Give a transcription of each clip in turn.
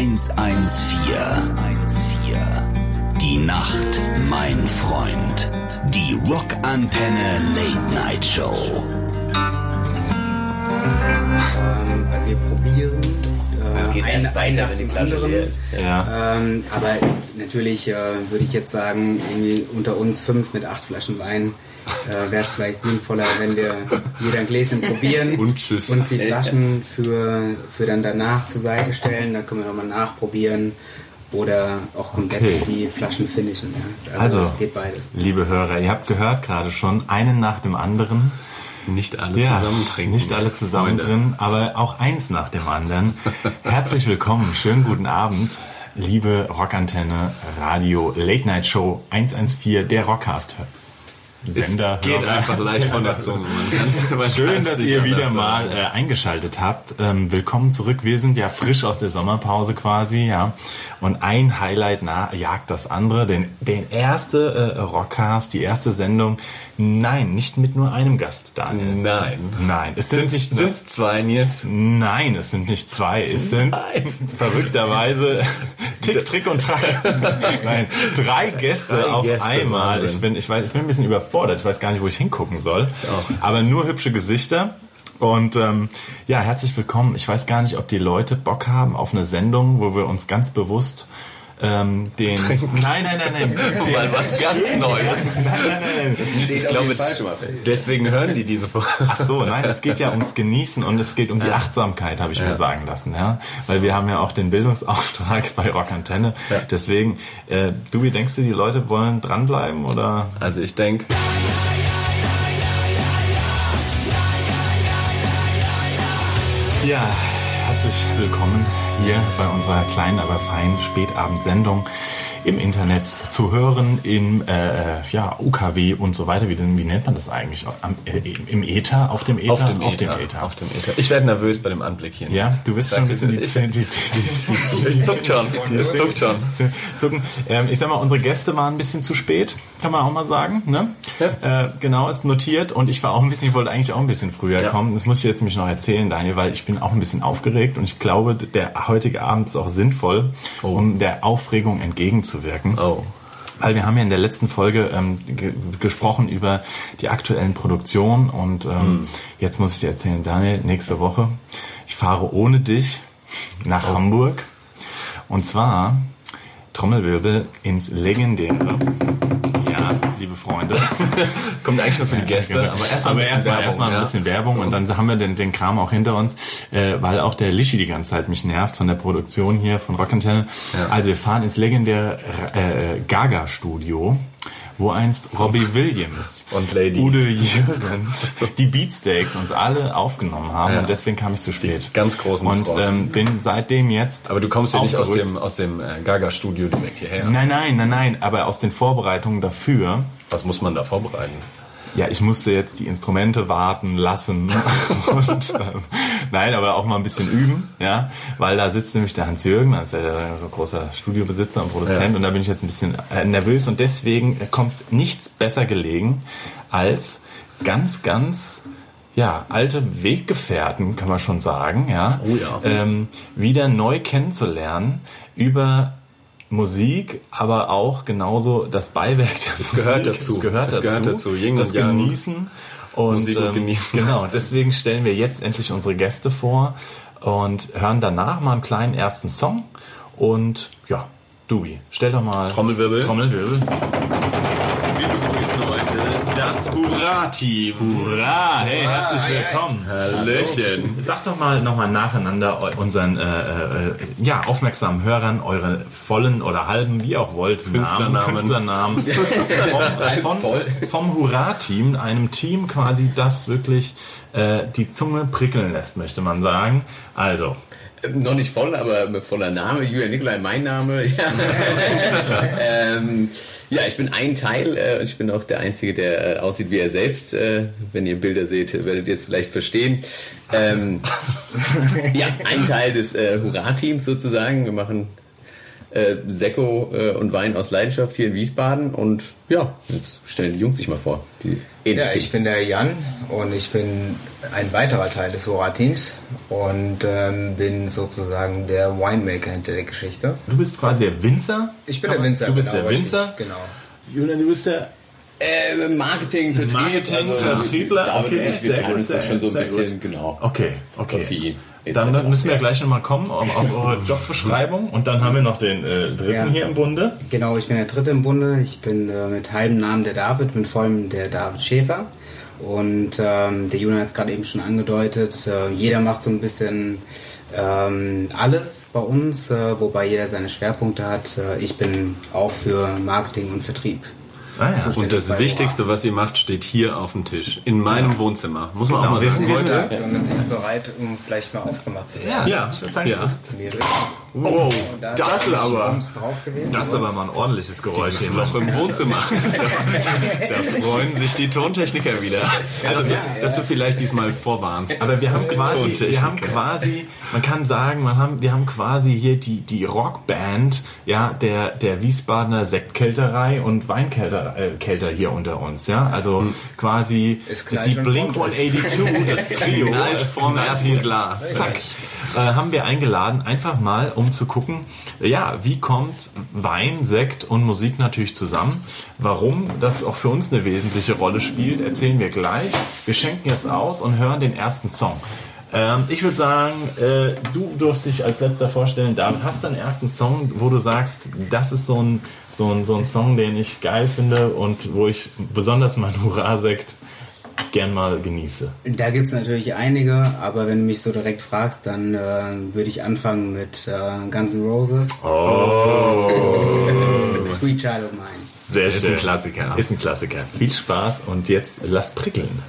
114. Die Nacht, mein Freund. Die Rockantenne Late Night Show. Ähm, also wir probieren äh, geht ein, ein nach dem anderen. Ja. Ähm, aber natürlich äh, würde ich jetzt sagen, irgendwie unter uns fünf mit acht Flaschen Wein äh, wäre es vielleicht sinnvoller, wenn wir jeder ein Gläschen probieren Und tschüss. uns die Flaschen für, für dann danach zur Seite stellen. Da können wir nochmal nachprobieren oder auch komplett Okay. die Flaschen finishen. Ja. Also, Also, es geht beides. liebe Hörer, ihr habt gehört gerade schon, einen nach dem anderen. Nicht alle Ja, zusammen trinken. Nicht alle zusammen Freunde. drin, aber auch eins nach dem anderen. Herzlich willkommen, schönen guten Abend, liebe Rockantenne Radio Late Night Show 114, der Rockcast. Sender. Geht Hörer. einfach leicht von der Zunge. Schön, dass ihr wieder mal äh, eingeschaltet habt. Ähm, willkommen zurück. Wir sind ja frisch aus der Sommerpause quasi, ja. Und ein Highlight na, jagt das andere. Den, den erste äh, Rockcast, die erste Sendung. Nein, nicht mit nur einem Gast, Daniel. Nein. Nein, es sind Sind nicht es zwei jetzt? Nein, es sind nicht zwei. Es sind verrückterweise Tick, Trick und Track. Nein, drei Gäste Drei auf Gäste, einmal. Wahnsinn. Ich bin, ich weiß, ich bin ein bisschen überfordert. Ich weiß gar nicht, wo ich hingucken soll. Aber nur hübsche Gesichter. Und ähm, ja, herzlich willkommen. Ich weiß gar nicht, ob die Leute Bock haben auf eine Sendung, wo wir uns ganz bewusst ähm, den. Nein, nein, nein, nein. Den, Mal was ganz Neues. nein, nein, nein. Ich glaube, deswegen hören die diese Folge. Ach so, nein, es geht ja ums Genießen und es geht um die Achtsamkeit, habe ich mir sagen lassen, ja, weil wir haben ja auch den Bildungsauftrag bei Rock Antenne. Deswegen, äh, du, wie denkst du, die Leute wollen dranbleiben oder? Also ich denke, Ja, herzlich willkommen hier bei unserer kleinen, aber feinen Spätabendsendung im Internet zu hören, im äh, ja, UKW und so weiter. Wie, wie nennt man das eigentlich? Am, äh, Im Äther? Auf dem Äther? auf dem, Auf Ether, dem Äther. Auf dem Ether. Ich werde nervös bei dem Anblick hier. Ja, du bist schon ein bisschen die, Ich, die, die, die, die, es zuckt schon. Es zuckt schon. zu zucken. Ähm, ich sag mal, unsere Gäste waren ein bisschen zu spät, kann man auch mal sagen. Ne? Äh, genau, ist notiert und ich war auch ein bisschen, ich wollte eigentlich auch ein bisschen früher Ja. kommen. Das muss ich jetzt nämlich noch erzählen, Daniel, weil ich bin auch ein bisschen aufgeregt und ich glaube, der heutige Abend ist auch sinnvoll, um der Aufregung entgegenzuwirken. Oh. Weil wir haben ja in der letzten Folge ähm, ge gesprochen über die aktuellen Produktionen und ähm, jetzt muss ich dir erzählen, Daniel, nächste Woche, ich fahre ohne dich nach Hamburg und zwar Trommelwirbel ins legendäre, ja, liebe Freunde, Kommt eigentlich nur für die Gäste, Genau. aber erstmal ein bisschen erstmal Werbung. erstmal ein ja. bisschen Werbung und dann haben wir den, den Kram auch hinter uns, äh, weil auch der Lischi die ganze Zeit mich nervt von der Produktion hier von Rockantenne. Also wir fahren ins legendäre äh, Gaga Studio, wo einst Robbie Williams Und Lady. Udo Jürgens die Beatsteaks uns alle aufgenommen haben Ja. und deswegen kam ich zu spät. ganz großen und ähm, bin seitdem jetzt. Aber du kommst ja nicht aus dem, aus dem äh, Gaga-Studio direkt hierher. Nein, nein, nein, nein. Aber aus den Vorbereitungen dafür Was muss man da vorbereiten? Ja, ich musste jetzt die Instrumente warten lassen und ähm, nein, aber auch mal ein bisschen üben, ja, weil da sitzt nämlich der Hans Jürgen, das ist ja der, so ein großer Studiobesitzer und Produzent Ja. und da bin ich jetzt ein bisschen äh, nervös und deswegen kommt nichts besser gelegen als ganz, ganz ja, alte Weggefährten, kann man schon sagen, ja, Oh ja. ähm, wieder neu kennenzulernen über Musik, aber auch genauso das Beiwerk der Es gehört Musik. dazu. Es gehört Es dazu. gehört dazu. Yin das Yang. Genießen. Und, Musik und ähm, Genießen. Genau, deswegen stellen wir jetzt endlich unsere Gäste vor und hören danach mal einen kleinen ersten Song. Und ja, Dewey, stell doch mal Trommelwirbel. Trommelwirbel. Wir begrüßen heute das Hurra-Team. Hurra, hey, herzlich willkommen. Hallöchen. Sag doch mal nochmal nacheinander unseren äh, äh, ja, aufmerksamen Hörern eure vollen oder halben, wie auch wollt, Künstlernamen. Namen, Künstlernamen vom, von, vom Hurra-Team, einem Team quasi, das wirklich äh, die Zunge prickeln lässt, möchte man sagen. Also, Noch nicht voll, aber voller Name. Julian Nikolai, mein Name. Ja, ähm, ja ich bin ein Teil äh, und ich bin auch der Einzige, der äh, aussieht wie er selbst. Äh, wenn ihr Bilder seht, werdet ihr es vielleicht verstehen. Ähm, ja, ein Teil des äh, Hurra-Teams sozusagen. Wir machen äh, Sekko äh, und Wein aus Leidenschaft hier in Wiesbaden. Und ja, jetzt stellen die Jungs sich mal vor. Die Ja, ich bin der Jan und ich bin ein weiterer Teil des Hora-Teams und ähm, bin sozusagen der Winemaker hinter der Geschichte. Du bist quasi der Winzer. Ich bin Kann der Winzer. Du bist genau, der richtig, Winzer. Genau. Julian, du bist der Äh, Marketing, Vertrieb. Marketing, Vertriebler, David okay, ich, wir teilen gut, uns das schon so ein gut, bisschen, genau. Okay, okay. Koffein, etc. Dann müssen wir gleich nochmal kommen auf, auf eure Jobbeschreibung und dann haben wir noch den äh, dritten Ja. hier im Bunde. Genau, ich bin der Dritte im Bunde. Ich bin äh, mit halbem Namen der David, mit vollem der David Schäfer. Und ähm, der Julian hat es gerade eben schon angedeutet. Äh, jeder macht so ein bisschen ähm, alles bei uns, äh, wobei jeder seine Schwerpunkte hat. Äh, ich bin auch für Marketing und Vertrieb. Ah, ja. Und das Wichtigste, was ihr macht, steht hier auf dem Tisch. In meinem Wohnzimmer. Muss man auch Genau, mal sind- wir sind- Heute, und es ist bereit, um vielleicht mal aufgemacht zu werden. Ja, ich würde sagen, Ja. das, das, Wow, da das ist aber... Das ist aber mal ein ordentliches Geräusch. Dieses hier. Loch im Wohnzimmer. da, freuen sich die Tontechniker wieder. dass, du, dass du vielleicht diesmal vorwarnst. Aber wir haben quasi, wir haben quasi, man kann sagen, man haben, wir haben quasi hier die, die Rockband, ja, der, der Wiesbadener Sektkälterei und Weinkälter äh, Kälter hier unter uns, ja. Also quasi Ist gleich die Blink vorne. 182, das Trio, knallt ersten. Glas. Zack. Äh, haben wir eingeladen, einfach mal, um zu gucken, ja, wie kommt Wein, Sekt und Musik natürlich zusammen. Warum das auch für uns eine wesentliche Rolle spielt, erzählen wir gleich. Wir schenken jetzt aus und hören den ersten Song. Ähm, ich würde sagen, äh, du durfst dich als letzter vorstellen, David, hast du einen ersten Song, wo du sagst, das ist so ein, so ein, so ein Song, den ich geil finde und wo ich besonders meinen Hurra-Sekt gern mal genieße. Da gibt es natürlich einige, aber wenn du mich so direkt fragst, dann äh, würde ich anfangen mit äh, Guns N' Roses. Oh. Sweet Child of Mine. Sehr Ist schön. ein Klassiker. Ist ein Klassiker. Viel Spaß und jetzt lass prickeln.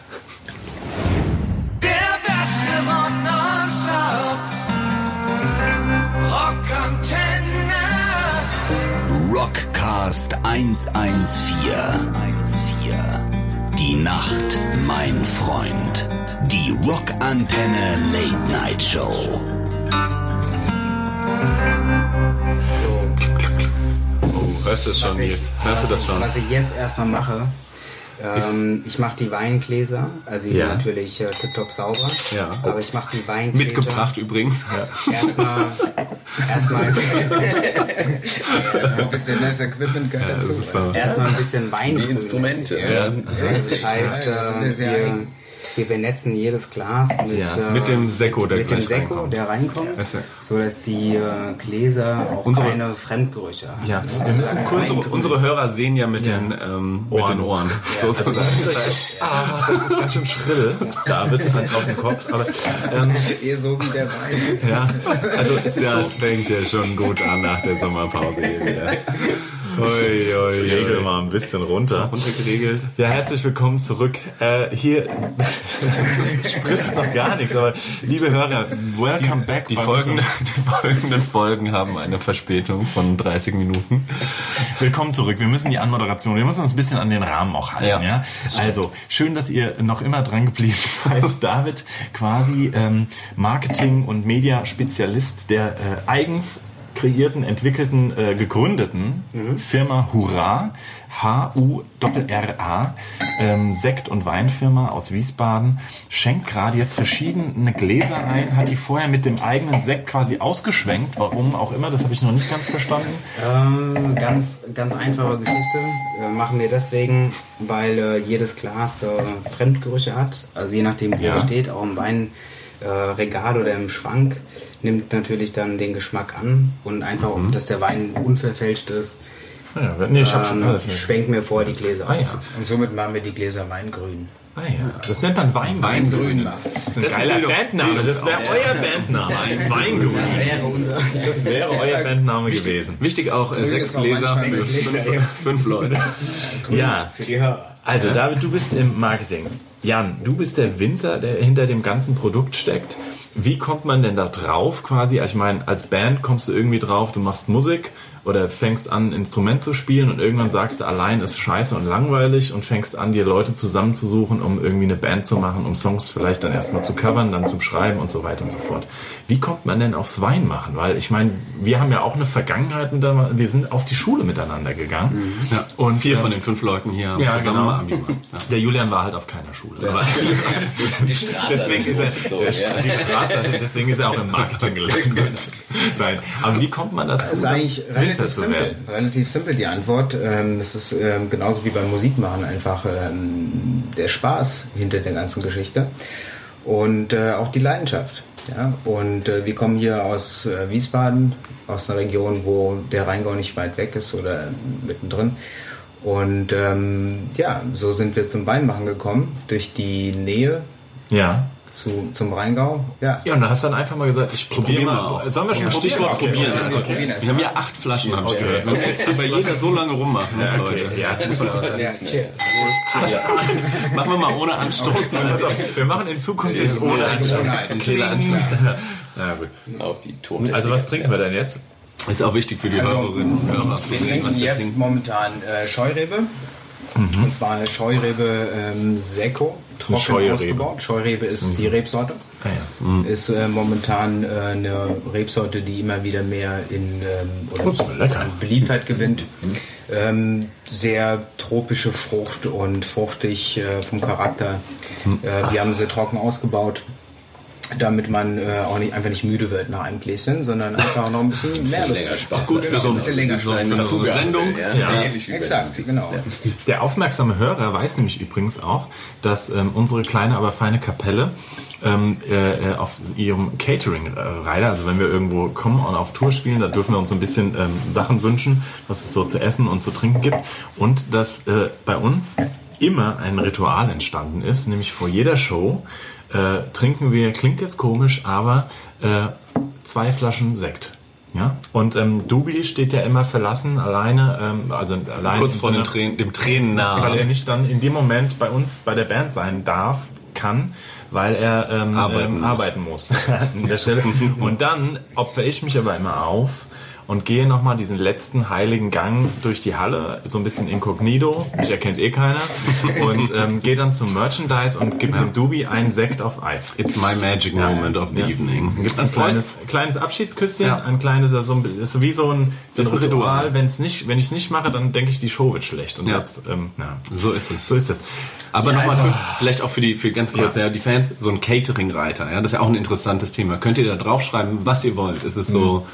Der beste Rock nonstop. Rockantenne. Rockcast 114. Die Nacht, mein Freund. Die Rockantenne Late Night Show. Oh, hörst du das schon, Was ich- Nils? Hörst du das schon? Was ich jetzt erstmal mache, ähm, ich mache die Weingläser, also die Ja. sind natürlich äh, tipptopp sauber, Ja. aber ich mache die Weingläser Mitgebracht übrigens. erstmal erstmal Ein bisschen das Equipment gehört dazu. erstmal ein bisschen Wein Die Instrumente. Ja. Ja. Also das heißt, Ja, das äh, ja wir, eigen. Wir benetzen jedes Glas mit, Ja, äh, mit dem Sekko, der mit dem Sekko, reinkommt. der reinkommt, so dass die äh, Gläser auch Unsere- keine Fremdgerüche haben. Ja, ne? wir müssen kurz Unsere, unsere Hörer sehen ja mit, Den, ähm, mit Ohren. den Ohren. sozusagen. Ah, das ist ganz schön schrill, David, Hand auf dem Kopf. Aber ähm, Eh so wie der Wein. ja, also Das so, fängt ja schon gut an nach der Sommerpause hier wieder. Ui, ui, ich regel ui. mal ein bisschen runter. Runtergeregelt. Ja, herzlich willkommen zurück. Äh, hier spritzt noch gar nichts, aber liebe Hörer, welcome back. Die bei folgenden, unserem- die folgenden Folgen haben eine Verspätung von 30 Minuten. Willkommen zurück. Wir müssen die Anmoderation, wir müssen uns ein bisschen an den Rahmen auch halten. Ja, Ja, Also, schön, dass ihr noch immer dran geblieben seid. David, quasi ähm, Marketing- und Media-Spezialist der äh, eigens kreierten, entwickelten, äh, gegründeten Firma Hurra, H-U-R-R-A, ähm, Sekt- und Weinfirma aus Wiesbaden, schenkt gerade jetzt verschiedene Gläser ein, hat die vorher mit dem eigenen Sekt quasi ausgeschwenkt, warum auch immer, das habe ich noch nicht ganz verstanden. Ähm, ganz, ganz einfache Geschichte. Äh, machen wir deswegen, weil äh, jedes Glas äh, Fremdgerüche hat. Also je nachdem, wo Ja. es steht, auch im Weinregal Regal oder im Schrank, nimmt natürlich dann den Geschmack an. Und einfach, ob dass der Wein unverfälscht ist, Ja, nee, ich habe schon ähm, alles. schwenken wir vor die Gläser Ah, ja. aus. Und somit machen wir die Gläser weingrün. Ah, ja. Das nennt man Weingrün. Weingrün. Das ist ein Das ist geiler Bildung- Bandname. Das wäre euer Bandname. Ein Weingrün. Das wäre unser. Das wäre euer Bandname gewesen. Wichtig auch äh, Grün sechs Gläser für fünf, fünf Leute. Ja, Für die Hörer. also David, du bist im Marketing. Jan, du bist der Winzer, der hinter dem ganzen Produkt steckt. Wie kommt man denn da drauf quasi? Also Ich meine, als Band kommst du irgendwie drauf, du machst Musik oder fängst an, ein Instrument zu spielen und irgendwann sagst du, allein ist scheiße und langweilig und fängst an, dir Leute zusammenzusuchen, um irgendwie eine Band zu machen, um Songs vielleicht dann erstmal zu covern, dann zum Schreiben und so weiter und so fort. Wie kommt man denn aufs Wein machen? Weil ich meine, wir haben ja auch eine Vergangenheit miteinander, wir sind auf die Schule miteinander gegangen. Ja. Und Vier ähm, von den fünf Leuten hier haben ja, zusammen genau. Abi gemacht. Ja. Der Julian war halt auf keiner Schule. Die Straße deswegen ist er, so, der, ja. die Straße, deswegen ist er auch im Marketing gelandet. Nein, aber wie kommt man dazu, Das ist eigentlich relativ simpel. Relativ simpel die Antwort. Ähm, Es ist ähm, genauso wie beim Musikmachen einfach ähm, der Spaß hinter der ganzen Geschichte und äh, auch die Leidenschaft. Ja? Und äh, wir kommen hier aus äh, Wiesbaden, aus einer Region, wo der Rheingau nicht weit weg ist oder mittendrin. Und ähm, ja, so sind wir zum Weinmachen gekommen, durch die Nähe Ja. Zu, zum Rheingau. Ja, Ja, und dann hast du dann einfach mal gesagt, ich probiere Probier mal. auch. Sollen wir schon Stichwort Okay, probieren. okay, Also, wir erst wir haben ja acht Flaschen, habe ich Okay. gehört. Wir können jetzt hier bei jeder so lange rummachen, Ja, Leute. okay. Ja, das muss man ja cheers. Machen wir mal ohne Anstoßen. also, wir machen in Zukunft jetzt ohne. Alles klar. Ja, gut. Auf die Tontechnik. Also was trinken wir denn jetzt? Ist auch wichtig für die Also, Hörerinnen und Hörer zu Wir sehen, trinken was wir jetzt trinken. momentan äh, Scheurebe. Und zwar eine Scheurebe ähm, eine Scheurebe. ausgebaut. Scheurebe ist die Rebsorte. Ah, ja. Ist äh, momentan äh, eine Rebsorte, die immer wieder mehr in ähm, Oh, Beliebtheit gewinnt. Ähm, sehr tropische Frucht und fruchtig äh, vom Charakter. Äh, wir haben sie trocken ausgebaut, damit man äh, auch nicht, einfach nicht müde wird nach einem Gläschen, sondern einfach noch ein bisschen mehr Lust länger. Spaß. Gut für so, ein bisschen länger so, so eine Sendung. Ja, Ja. bei Exakt, genau. Der aufmerksame Hörer weiß nämlich übrigens auch, dass ähm, unsere kleine, aber feine Kapelle ähm, äh, äh, auf ihrem Catering-Reiter, also wenn wir irgendwo kommen und auf Tour spielen, da dürfen wir uns so ein bisschen ähm, Sachen wünschen, was es so zu essen und zu trinken gibt. Und dass äh, bei uns immer ein Ritual entstanden ist, nämlich vor jeder Show äh, trinken wir, klingt jetzt komisch, aber äh, zwei Flaschen Sekt. Ja, und ähm, Dubi steht ja immer verlassen, alleine, ähm, also allein Kurz vor dem Sinne- Tränen, dem Tränen weil er nahe. nicht dann in dem Moment bei uns bei der Band sein darf, kann, weil er ähm, Arbeiten ähm, muss. arbeiten muss an der Stelle. Und dann opfer ich mich aber immer auf und gehe nochmal diesen letzten heiligen Gang durch die Halle, so ein bisschen inkognito, mich erkennt eh keiner, und ähm, gehe dann zum Merchandise und gebe dem Dubi einen Sekt auf Eis. It's my magic moment of the Ja. evening. Gibt ein kleines, kleines Abschiedsküsschen, ein kleines, also ein- ist wie so ein, ist ein Ritual. Wenn's nicht, wenn ich es nicht mache, dann denke ich, die Show wird schlecht. Und jetzt, ähm, ja. So ist es. So ist es. Aber nochmal also- vielleicht auch für die, für ganz kurz, Ja. die Fans, so ein Catering-Reiter, ja, das ist ja auch ein interessantes Thema. Könnt ihr da draufschreiben, was ihr wollt? Ist es so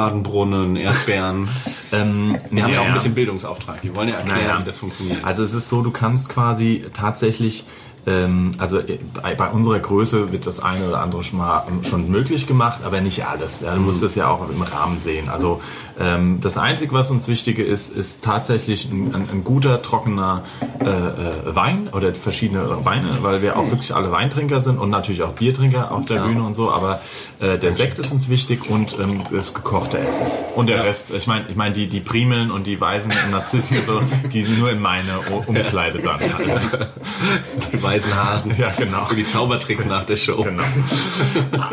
Schokoladenbrunnen, Erdbeeren? Ähm, Wir haben ja auch ein bisschen Bildungsauftrag. Wir wollen ja erklären, Naja. wie das funktioniert. Also es ist so, du kannst quasi tatsächlich, ähm, also äh, bei, unserer Größe wird das eine oder andere schon mal schon möglich gemacht, aber nicht alles. Ja, du musst das ja auch im Rahmen sehen. Also ähm, das Einzige, was uns wichtige ist, ist tatsächlich ein, ein, ein guter, trockener äh, äh, Wein oder verschiedene Weine, weil wir auch wirklich alle Weintrinker sind und natürlich auch Biertrinker auf der Bühne und so, aber äh, der Sekt ist uns wichtig und ähm, das gekochte Essen. Und der Rest, ich meine, ich meine die, die Primeln und die Weißen und Narzissen, so, die sind nur in meine Umkleide dann. Halt. die weißen Hasen. Ja, genau. Für die Zaubertricks nach der Show. Genau.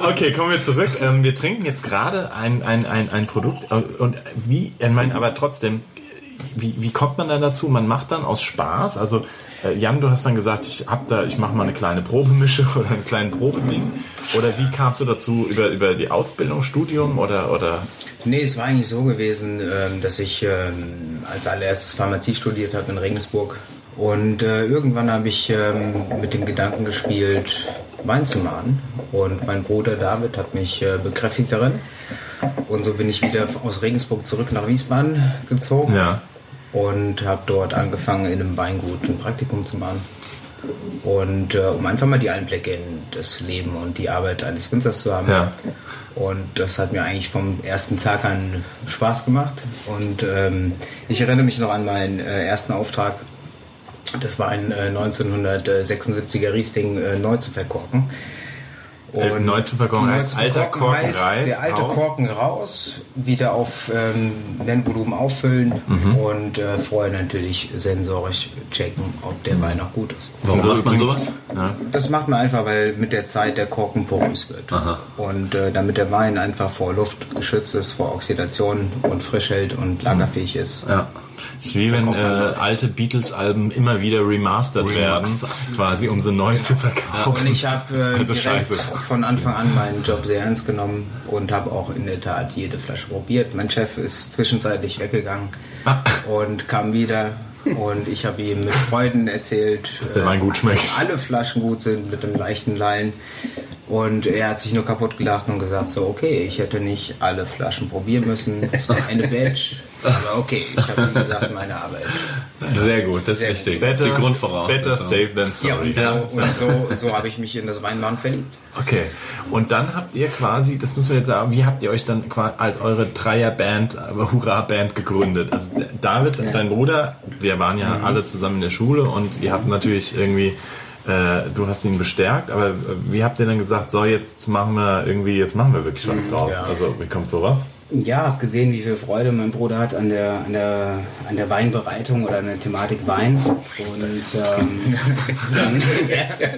Okay, kommen wir zurück. Ähm, wir trinken jetzt gerade ein, ein, ein, ein Produkt äh, wie, ich meine, aber trotzdem, wie, wie kommt man dann dazu? Man macht dann aus Spaß, also äh, Jan, du hast dann gesagt, ich hab da, ich mache mal eine kleine Probemische oder einen kleinen Probeding. Oder wie kamst du dazu über, über die Ausbildung, Studium oder, oder? Nee, es war eigentlich so gewesen, ähm, dass ich ähm, als allererstes Pharmazie studiert habe in Regensburg. Und äh, irgendwann habe ich ähm, mit dem Gedanken gespielt, Wein zu machen. Und mein Bruder David hat mich äh, bekräftigt darin. Und so bin ich wieder aus Regensburg zurück nach Wiesbaden gezogen. Ja. Und habe dort angefangen, in einem Weingut ein Praktikum zu machen. Und äh, um einfach mal die Einblicke in das Leben und die Arbeit eines Winzers zu haben. Ja. Und das hat mir eigentlich vom ersten Tag an Spaß gemacht. Und ähm, ich erinnere mich noch an meinen äh, ersten Auftrag. Das war ein äh, 1976er Riesling äh, neu zu verkorken. Äh, neu zu verkochen heißt alter Korken heißt, Reis Der alte raus? Korken raus, wieder auf ähm, Nennvolumen auffüllen Mhm. und äh, vorher natürlich sensorisch checken, ob der Wein noch gut ist. Warum macht man sowas? Ja. Das macht man einfach, weil mit der Zeit der Korken porös wird. Und äh, damit der Wein einfach vor Luft geschützt ist, vor Oxidation und frisch hält und lagerfähig ist. Ja. Es ist wie wenn äh, alte Beatles-Alben immer wieder remastert werden, quasi um sie neu zu verkaufen. Und ich habe äh, Also direkt scheiße. von Anfang an meinen Job sehr ernst genommen und habe auch in der Tat jede Flasche probiert. Mein Chef ist zwischenzeitlich weggegangen Ah. und kam wieder und ich habe ihm mit Freuden erzählt, Dass der Wein gut schmeckt. dass alle Flaschen gut sind mit einem leichten Lallen. Und er hat sich nur kaputt gelacht und gesagt, so okay, ich hätte nicht alle Flaschen probieren müssen. Es war eine Batch, aber okay, ich habe wie gesagt meine Arbeit. Sehr gut, das ist Sehr wichtig. Better, Die Grundvoraussetzung. better safe than Ja, sorry. und so, und so, so habe ich mich in das Weinmachen verliebt. Okay. Und dann habt ihr quasi, das müssen wir jetzt sagen, wie habt ihr euch dann als eure Dreier-Band, Hurra-Band gegründet? Also David, dein Bruder, wir waren ja alle zusammen in der Schule und ihr habt natürlich irgendwie, äh, du hast ihn bestärkt, aber äh, wie habt ihr dann gesagt, so jetzt machen wir irgendwie, jetzt machen wir wirklich was draus? Also wie kommt sowas? Ja, habe gesehen, wie viel Freude mein Bruder hat an der, an der, an der Weinbereitung oder an der Thematik Wein. Und ähm, dann,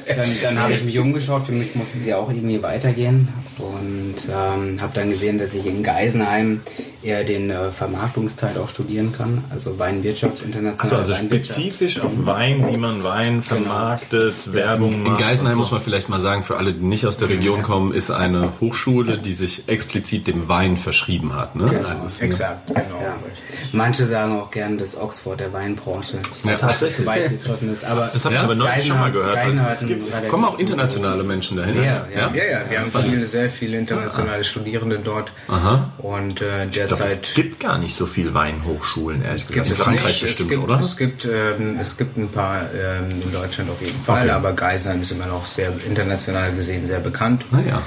dann, dann habe ich mich umgeschaut. Für mich musste es ja auch irgendwie weitergehen. Und ähm, habe dann gesehen, dass ich in Geisenheim eher den äh, Vermarktungsteil auch studieren kann. Also Weinwirtschaft, internationale Also, also spezifisch auf Wein, wie man Wein vermarktet, Werbung In macht. Geisenheim und so. muss man vielleicht mal sagen, für alle, die nicht aus der Region kommen, ist eine Hochschule, die sich explizit dem Wein verschrieben hat. Ne? Also ist eine- Exakt, genau. Ja. Manche sagen auch gern, dass Oxford der Weinbranche Ja. tatsächlich zu weit gegriffen ist. Aber Das habe ich aber neulich schon mal gehört. Geisenheim Also, Es relativ- kommen auch internationale Menschen dahin. Sehr, ja. Ja, ja, wir haben viele, sehr viele internationale Studierende dort. Und äh, derzeit es gibt gar nicht so viel Weinhochschulen, ehrlich gesagt. in es Frankreich nicht. bestimmt, es gibt, oder? Es gibt, ähm, es gibt ein paar ähm, in Deutschland auf jeden Fall, Okay. aber Geisheim ist immer noch sehr international gesehen sehr bekannt, Naja.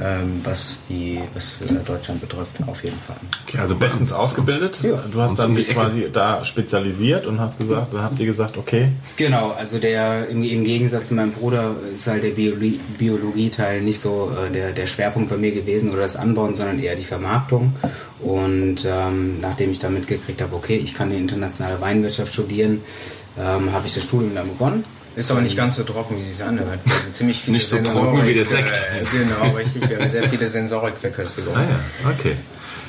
ähm, was die was äh, Deutschland betrifft, auf jeden Fall. Okay, also bestens ausgebildet. Du hast dann dich quasi da spezialisiert und hast gesagt, dann habt ihr gesagt, okay, Genau, also der im, im Gegensatz zu meinem Bruder ist halt der Biologie, Biologieteil nicht so äh, der, der Schwerpunkt bei mir gewesen oder das Anbauen, sondern eher die Vermarktung. Und ähm, nachdem ich dann mitgekriegt habe, okay, ich kann die internationale Weinwirtschaft studieren, ähm, habe ich das Studium dann begonnen. Ist aber nicht ganz so trocken, wie es sich anhört. Haben ziemlich viele Nicht so trocken wie der Sensorik, Sekt. Äh, genau, richtig. Wir haben sehr viele Sensorikverköstigungen. ah ja, okay.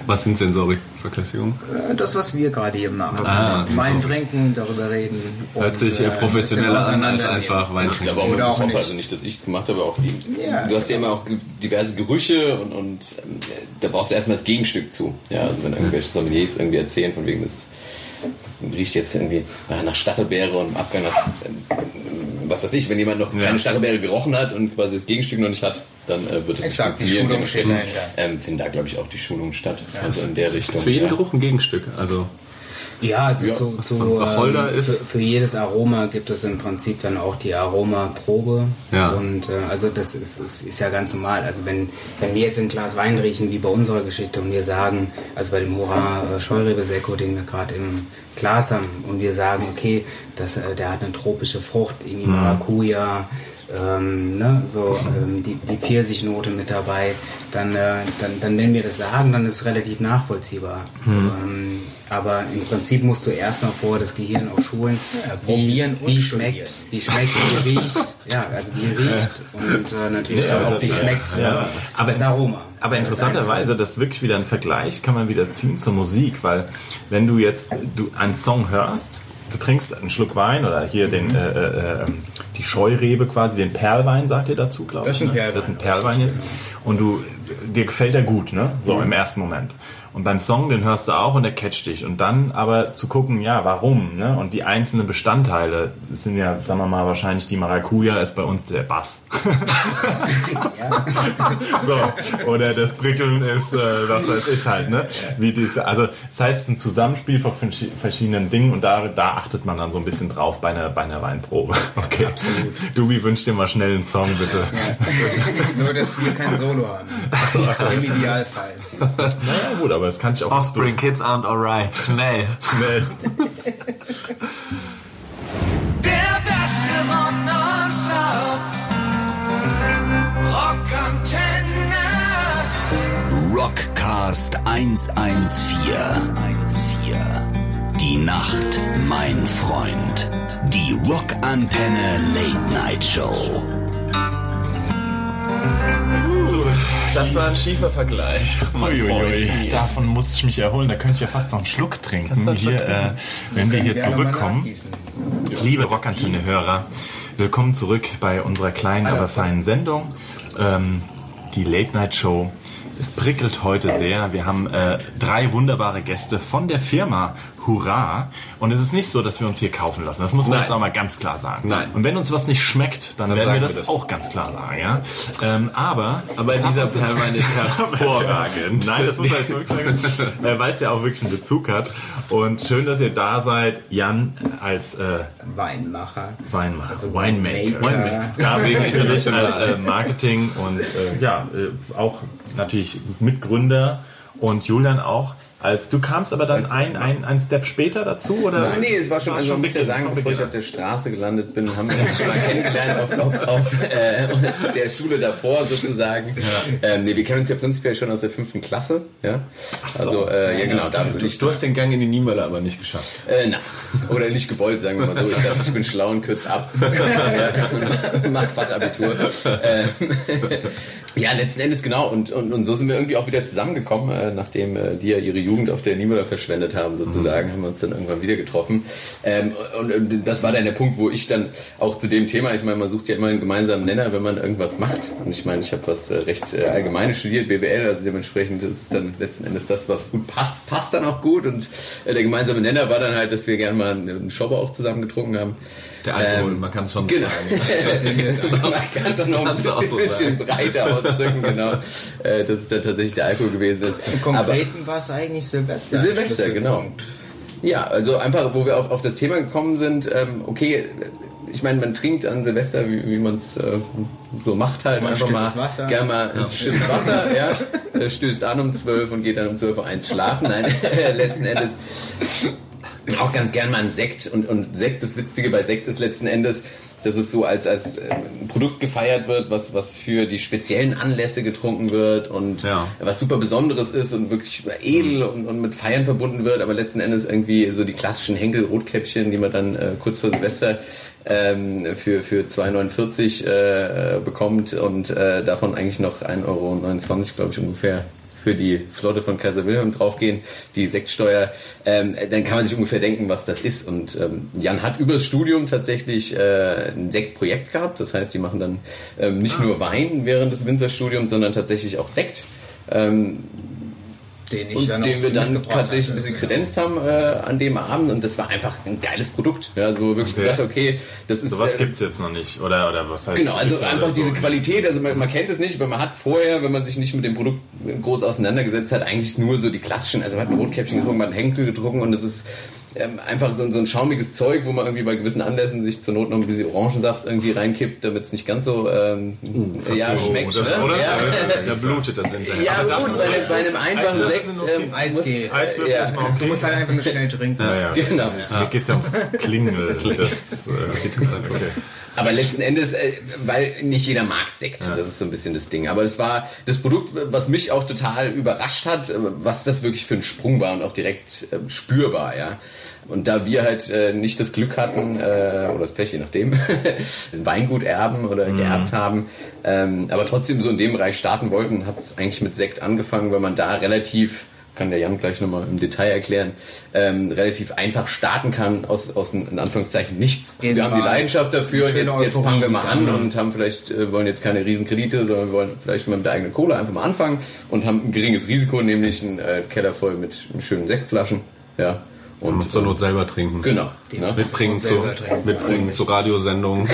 Was sind Sensorikverköstigungen? Äh, Das, was wir gerade hier machen. Ah, Wein trinken, darüber reden. Hört sich äh, äh, ein professioneller an als einfach Wein Ich glaube auch mit auch nicht. also nicht, dass ich es gemacht habe, aber auch die. Ja, du hast ja immer auch diverse Gerüche und, und ähm, da brauchst du erstmal das Gegenstück zu. Ja, also wenn irgendwelche Sommeliers irgendwie erzählen, von wegen das riecht jetzt irgendwie ja, nach Stachelbeere und im Abgang nach, ähm, was weiß ich, wenn jemand noch keine Stachelbeere gerochen hat und quasi das Gegenstück noch nicht hat, dann äh, wird es Exakt, die nicht funktionieren. Schulung steht ähm, finden da, glaube ich, auch die Schulungen statt. also in der Richtung. Für jeden ja. Geruch ein Gegenstück. Also Ja, also Ja, zu, zu, ähm, ist. Für, für jedes Aroma gibt es im Prinzip dann auch die Aromaprobe. Ja. Und äh, also das ist, ist, ist ja ganz normal. Also wenn, wenn wir jetzt ein Glas Wein riechen, wie bei unserer Geschichte, und wir sagen, also bei dem Hurra äh, Scheurebe Sekko, den wir gerade im Glas haben, und wir sagen, okay, das, äh, der hat eine tropische Frucht, irgendwie Maracuja, ähm, ne, so ähm, die, die Pfirsichnote mit dabei, dann, äh, dann, dann wenn wir das sagen, dann ist es relativ nachvollziehbar. Ähm, aber im Prinzip musst du erstmal vorher das Gehirn auch schulen, wie, probieren und wie studieren. schmeckt, wie schmeckt, wie riecht, ja, also wie riecht und äh, natürlich auch wie schmeckt Ja. aber das Aroma. Aber interessanterweise, das ist wirklich wieder ein Vergleich, kann man wieder ziehen zur Musik, weil wenn du jetzt du einen Song hörst, du trinkst einen Schluck Wein oder hier den äh, äh, äh, die Scheurebe quasi, den Perlwein sagt ihr dazu, glaube ich. Das ist ein ne? Perlwein. Das ist ein Perlwein jetzt. Und du dir gefällt er gut, ne? So im ersten Moment. Und beim Song, den hörst du auch und der catcht dich. Und dann aber zu gucken, ja, warum, ne? Und die einzelnen Bestandteile sind ja, sagen wir mal, wahrscheinlich die Maracuja ist bei uns der Bass. so. Oder das Prickeln ist, äh, was weiß ich halt, ne? Wie diese, also, das heißt, es ist ein Zusammenspiel von verschi- verschiedenen Dingen und da, da achtet man dann so ein bisschen drauf bei einer, bei einer Weinprobe. Okay. Dubi wünscht dir mal schnell einen Song, bitte. Nur, dass wir kein Solo haben. Im Idealfall. Naja, gut, aber aber es kann sich auch. Offspring Kids aren't alright. Schnell. Schnell. Der beste von Rock Antenne. Rockcast 114. 114. Die Nacht, mein Freund. Die Rock Antenne Late Night Show. Das war ein schiefer Vergleich. Uiuiui, davon musste ich mich erholen. Da könnte ich ja fast noch einen Schluck trinken. Hier, äh, wenn wir hier zurückkommen. Liebe Rockantenne-Hörer, willkommen zurück bei unserer kleinen, aber feinen Sendung. Ähm, die Late Night Show. Es prickelt heute sehr. Wir haben äh, drei wunderbare Gäste von der Firma Hurra. Und es ist nicht so, dass wir uns hier kaufen lassen. Das muss man Nein. jetzt auch mal ganz klar sagen. Nein. Und wenn uns was nicht schmeckt, dann, werden wir das, wir das. auch ganz klar sagen. Ja? Ähm, aber Aber dieser Perlwein ist hervorragend. Nein, das muss man jetzt wirklich sagen, äh, weil es ja auch wirklich einen Bezug hat. Und schön, dass ihr da seid. Jan als äh, Weinmacher. Weinmacher, Also Winemaker. Winemaker. David natürlich als äh, Marketing und äh, ja, äh, auch natürlich Mitgründer und Julian auch. Als du kamst aber dann ein, ein, ein Step später dazu oder? Nein, nee, es war schon, also man muss ja sagen, bevor ich auf der Straße gelandet bin, haben wir uns schon mal kennengelernt auf, auf, auf äh, der Schule davor sozusagen. Ähm, nee, wir kennen uns ja prinzipiell schon aus der fünften Klasse. Ja? Also, äh, ja genau, da würde ich Du hast den Gang in die Niemöller aber nicht geschafft. Äh, na, oder nicht gewollt, sagen wir mal so. Ich dachte, ich bin schlau und kürz ab. Ja, Mach Fachabitur. Ähm, ja, letzten Endes genau. Und, und, und so sind wir irgendwie auch wieder zusammengekommen, äh, nachdem äh, die ja ihre Jugend auf der Niemöller verschwendet haben, sozusagen, haben wir uns dann irgendwann wieder getroffen. Ähm, und, und das war dann der Punkt, wo ich dann auch zu dem Thema, ich meine, man sucht ja immer einen gemeinsamen Nenner, wenn man irgendwas macht. Und ich meine, ich habe was äh, recht äh, Allgemeines studiert, BWL, also dementsprechend ist dann letzten Endes das, was gut passt, passt dann auch gut. Und äh, der gemeinsame Nenner war dann halt, dass wir gerne mal einen Schobber auch zusammen getrunken haben. Der Alkohol, Ähm, man kann es schon Genau. sagen. Man kann es auch noch ein bisschen, so bisschen breiter ausdrücken, genau. Äh, dass es dann tatsächlich der Alkohol gewesen ist. Im Konkreten war es eigentlich Silvester. Silvester, genau. Ja, also einfach, wo wir auf, auf das Thema gekommen sind, ähm, okay, ich meine, man trinkt an Silvester, wie, wie man es äh, so macht halt, Mal ein einfach mal Wasser. gerne mal ein stilles Wasser, ja, stößt an um 12 und geht dann um 12 Uhr eins schlafen. Nein, letzten Endes auch ganz gern mal ein Sekt und, und Sekt, das Witzige bei Sekt ist letzten Endes, dass es so als, als äh, Produkt gefeiert wird, was, was für die speziellen Anlässe getrunken wird und Ja. was super Besonderes ist und wirklich edel und, und mit Feiern verbunden wird, aber letzten Endes irgendwie so die klassischen Henkel-Rotkäppchen, die man dann äh, kurz vor Silvester ähm, für, für 2,49 äh, bekommt und äh, davon eigentlich noch 1,29 Euro, glaube ich, ungefähr für die Flotte von Kaiser Wilhelm draufgehen, die Sektsteuer, ähm, dann kann man sich ungefähr denken, was das ist. Und ähm, Jan hat übers Studium tatsächlich äh, ein Sektprojekt gehabt. Das heißt, die machen dann ähm, nicht nur Wein während des Winzerstudiums, sondern tatsächlich auch Sekt. Ähm, Den ich und dann den wir dann tatsächlich ein bisschen kredenzt haben äh, an dem Abend und das war einfach ein geiles Produkt. Ja, also wir wirklich Okay. gesagt, okay, das ist Sowas äh, gibt's jetzt noch nicht, oder, oder was heißt Genau, also einfach so diese? Qualität, also man, man kennt es nicht, weil man hat vorher, wenn man sich nicht mit dem Produkt groß auseinandergesetzt hat, eigentlich nur so die klassischen, also man hat ein Rotkäppchen getrunken, man hat einen Henkel getrunken und das ist ähm, einfach so, ein- so ein schaumiges Zeug, wo man irgendwie bei gewissen Anlässen sich zur Not noch ein bisschen Orangensaft irgendwie reinkippt, damit es nicht ganz so ähm, ja, Oh, schmeckt. das, ne? oder? Ja. Da blutet das hinterher. Ja, Aber gut, weil es bei einem einfachen Eiswürfel Sekt ähm, Eisgel. Eiswürfel Ja. ist mal okay. Du musst halt einfach nur schnell trinken. Ja, ja. Genau. Mir geht's ja ums Klingel. Das, äh, okay. Aber letzten Endes, äh, weil nicht jeder mag Sekt, das ist so ein bisschen das Ding. Aber es war das Produkt, was mich auch total überrascht hat, äh, was das wirklich für ein Sprung war und auch direkt äh, spürbar, ja. Und da wir halt äh, nicht das Glück hatten, äh, oder das Pech, je nachdem, ein Weingut erben oder geerbt haben, ähm, aber trotzdem so in dem Bereich starten wollten, hat es eigentlich mit Sekt angefangen, weil man da relativ kann der Jan gleich nochmal im Detail erklären, ähm, relativ einfach starten kann aus, aus in Anführungszeichen nichts. Gehen wir haben die. Leidenschaft dafür, Schöne jetzt, jetzt fangen wir mal an dann, und haben vielleicht, äh, wollen jetzt keine riesen Kredite, sondern wir wollen vielleicht mal mit der eigenen Kohle einfach mal anfangen und haben ein geringes Risiko, nämlich einen äh, Keller voll mit schönen Sektflaschen. Ja. Und, Und zur Not selber trinken. Genau. Ne? Mitbringen, zu, selber trinken. mitbringen zur Radiosendung.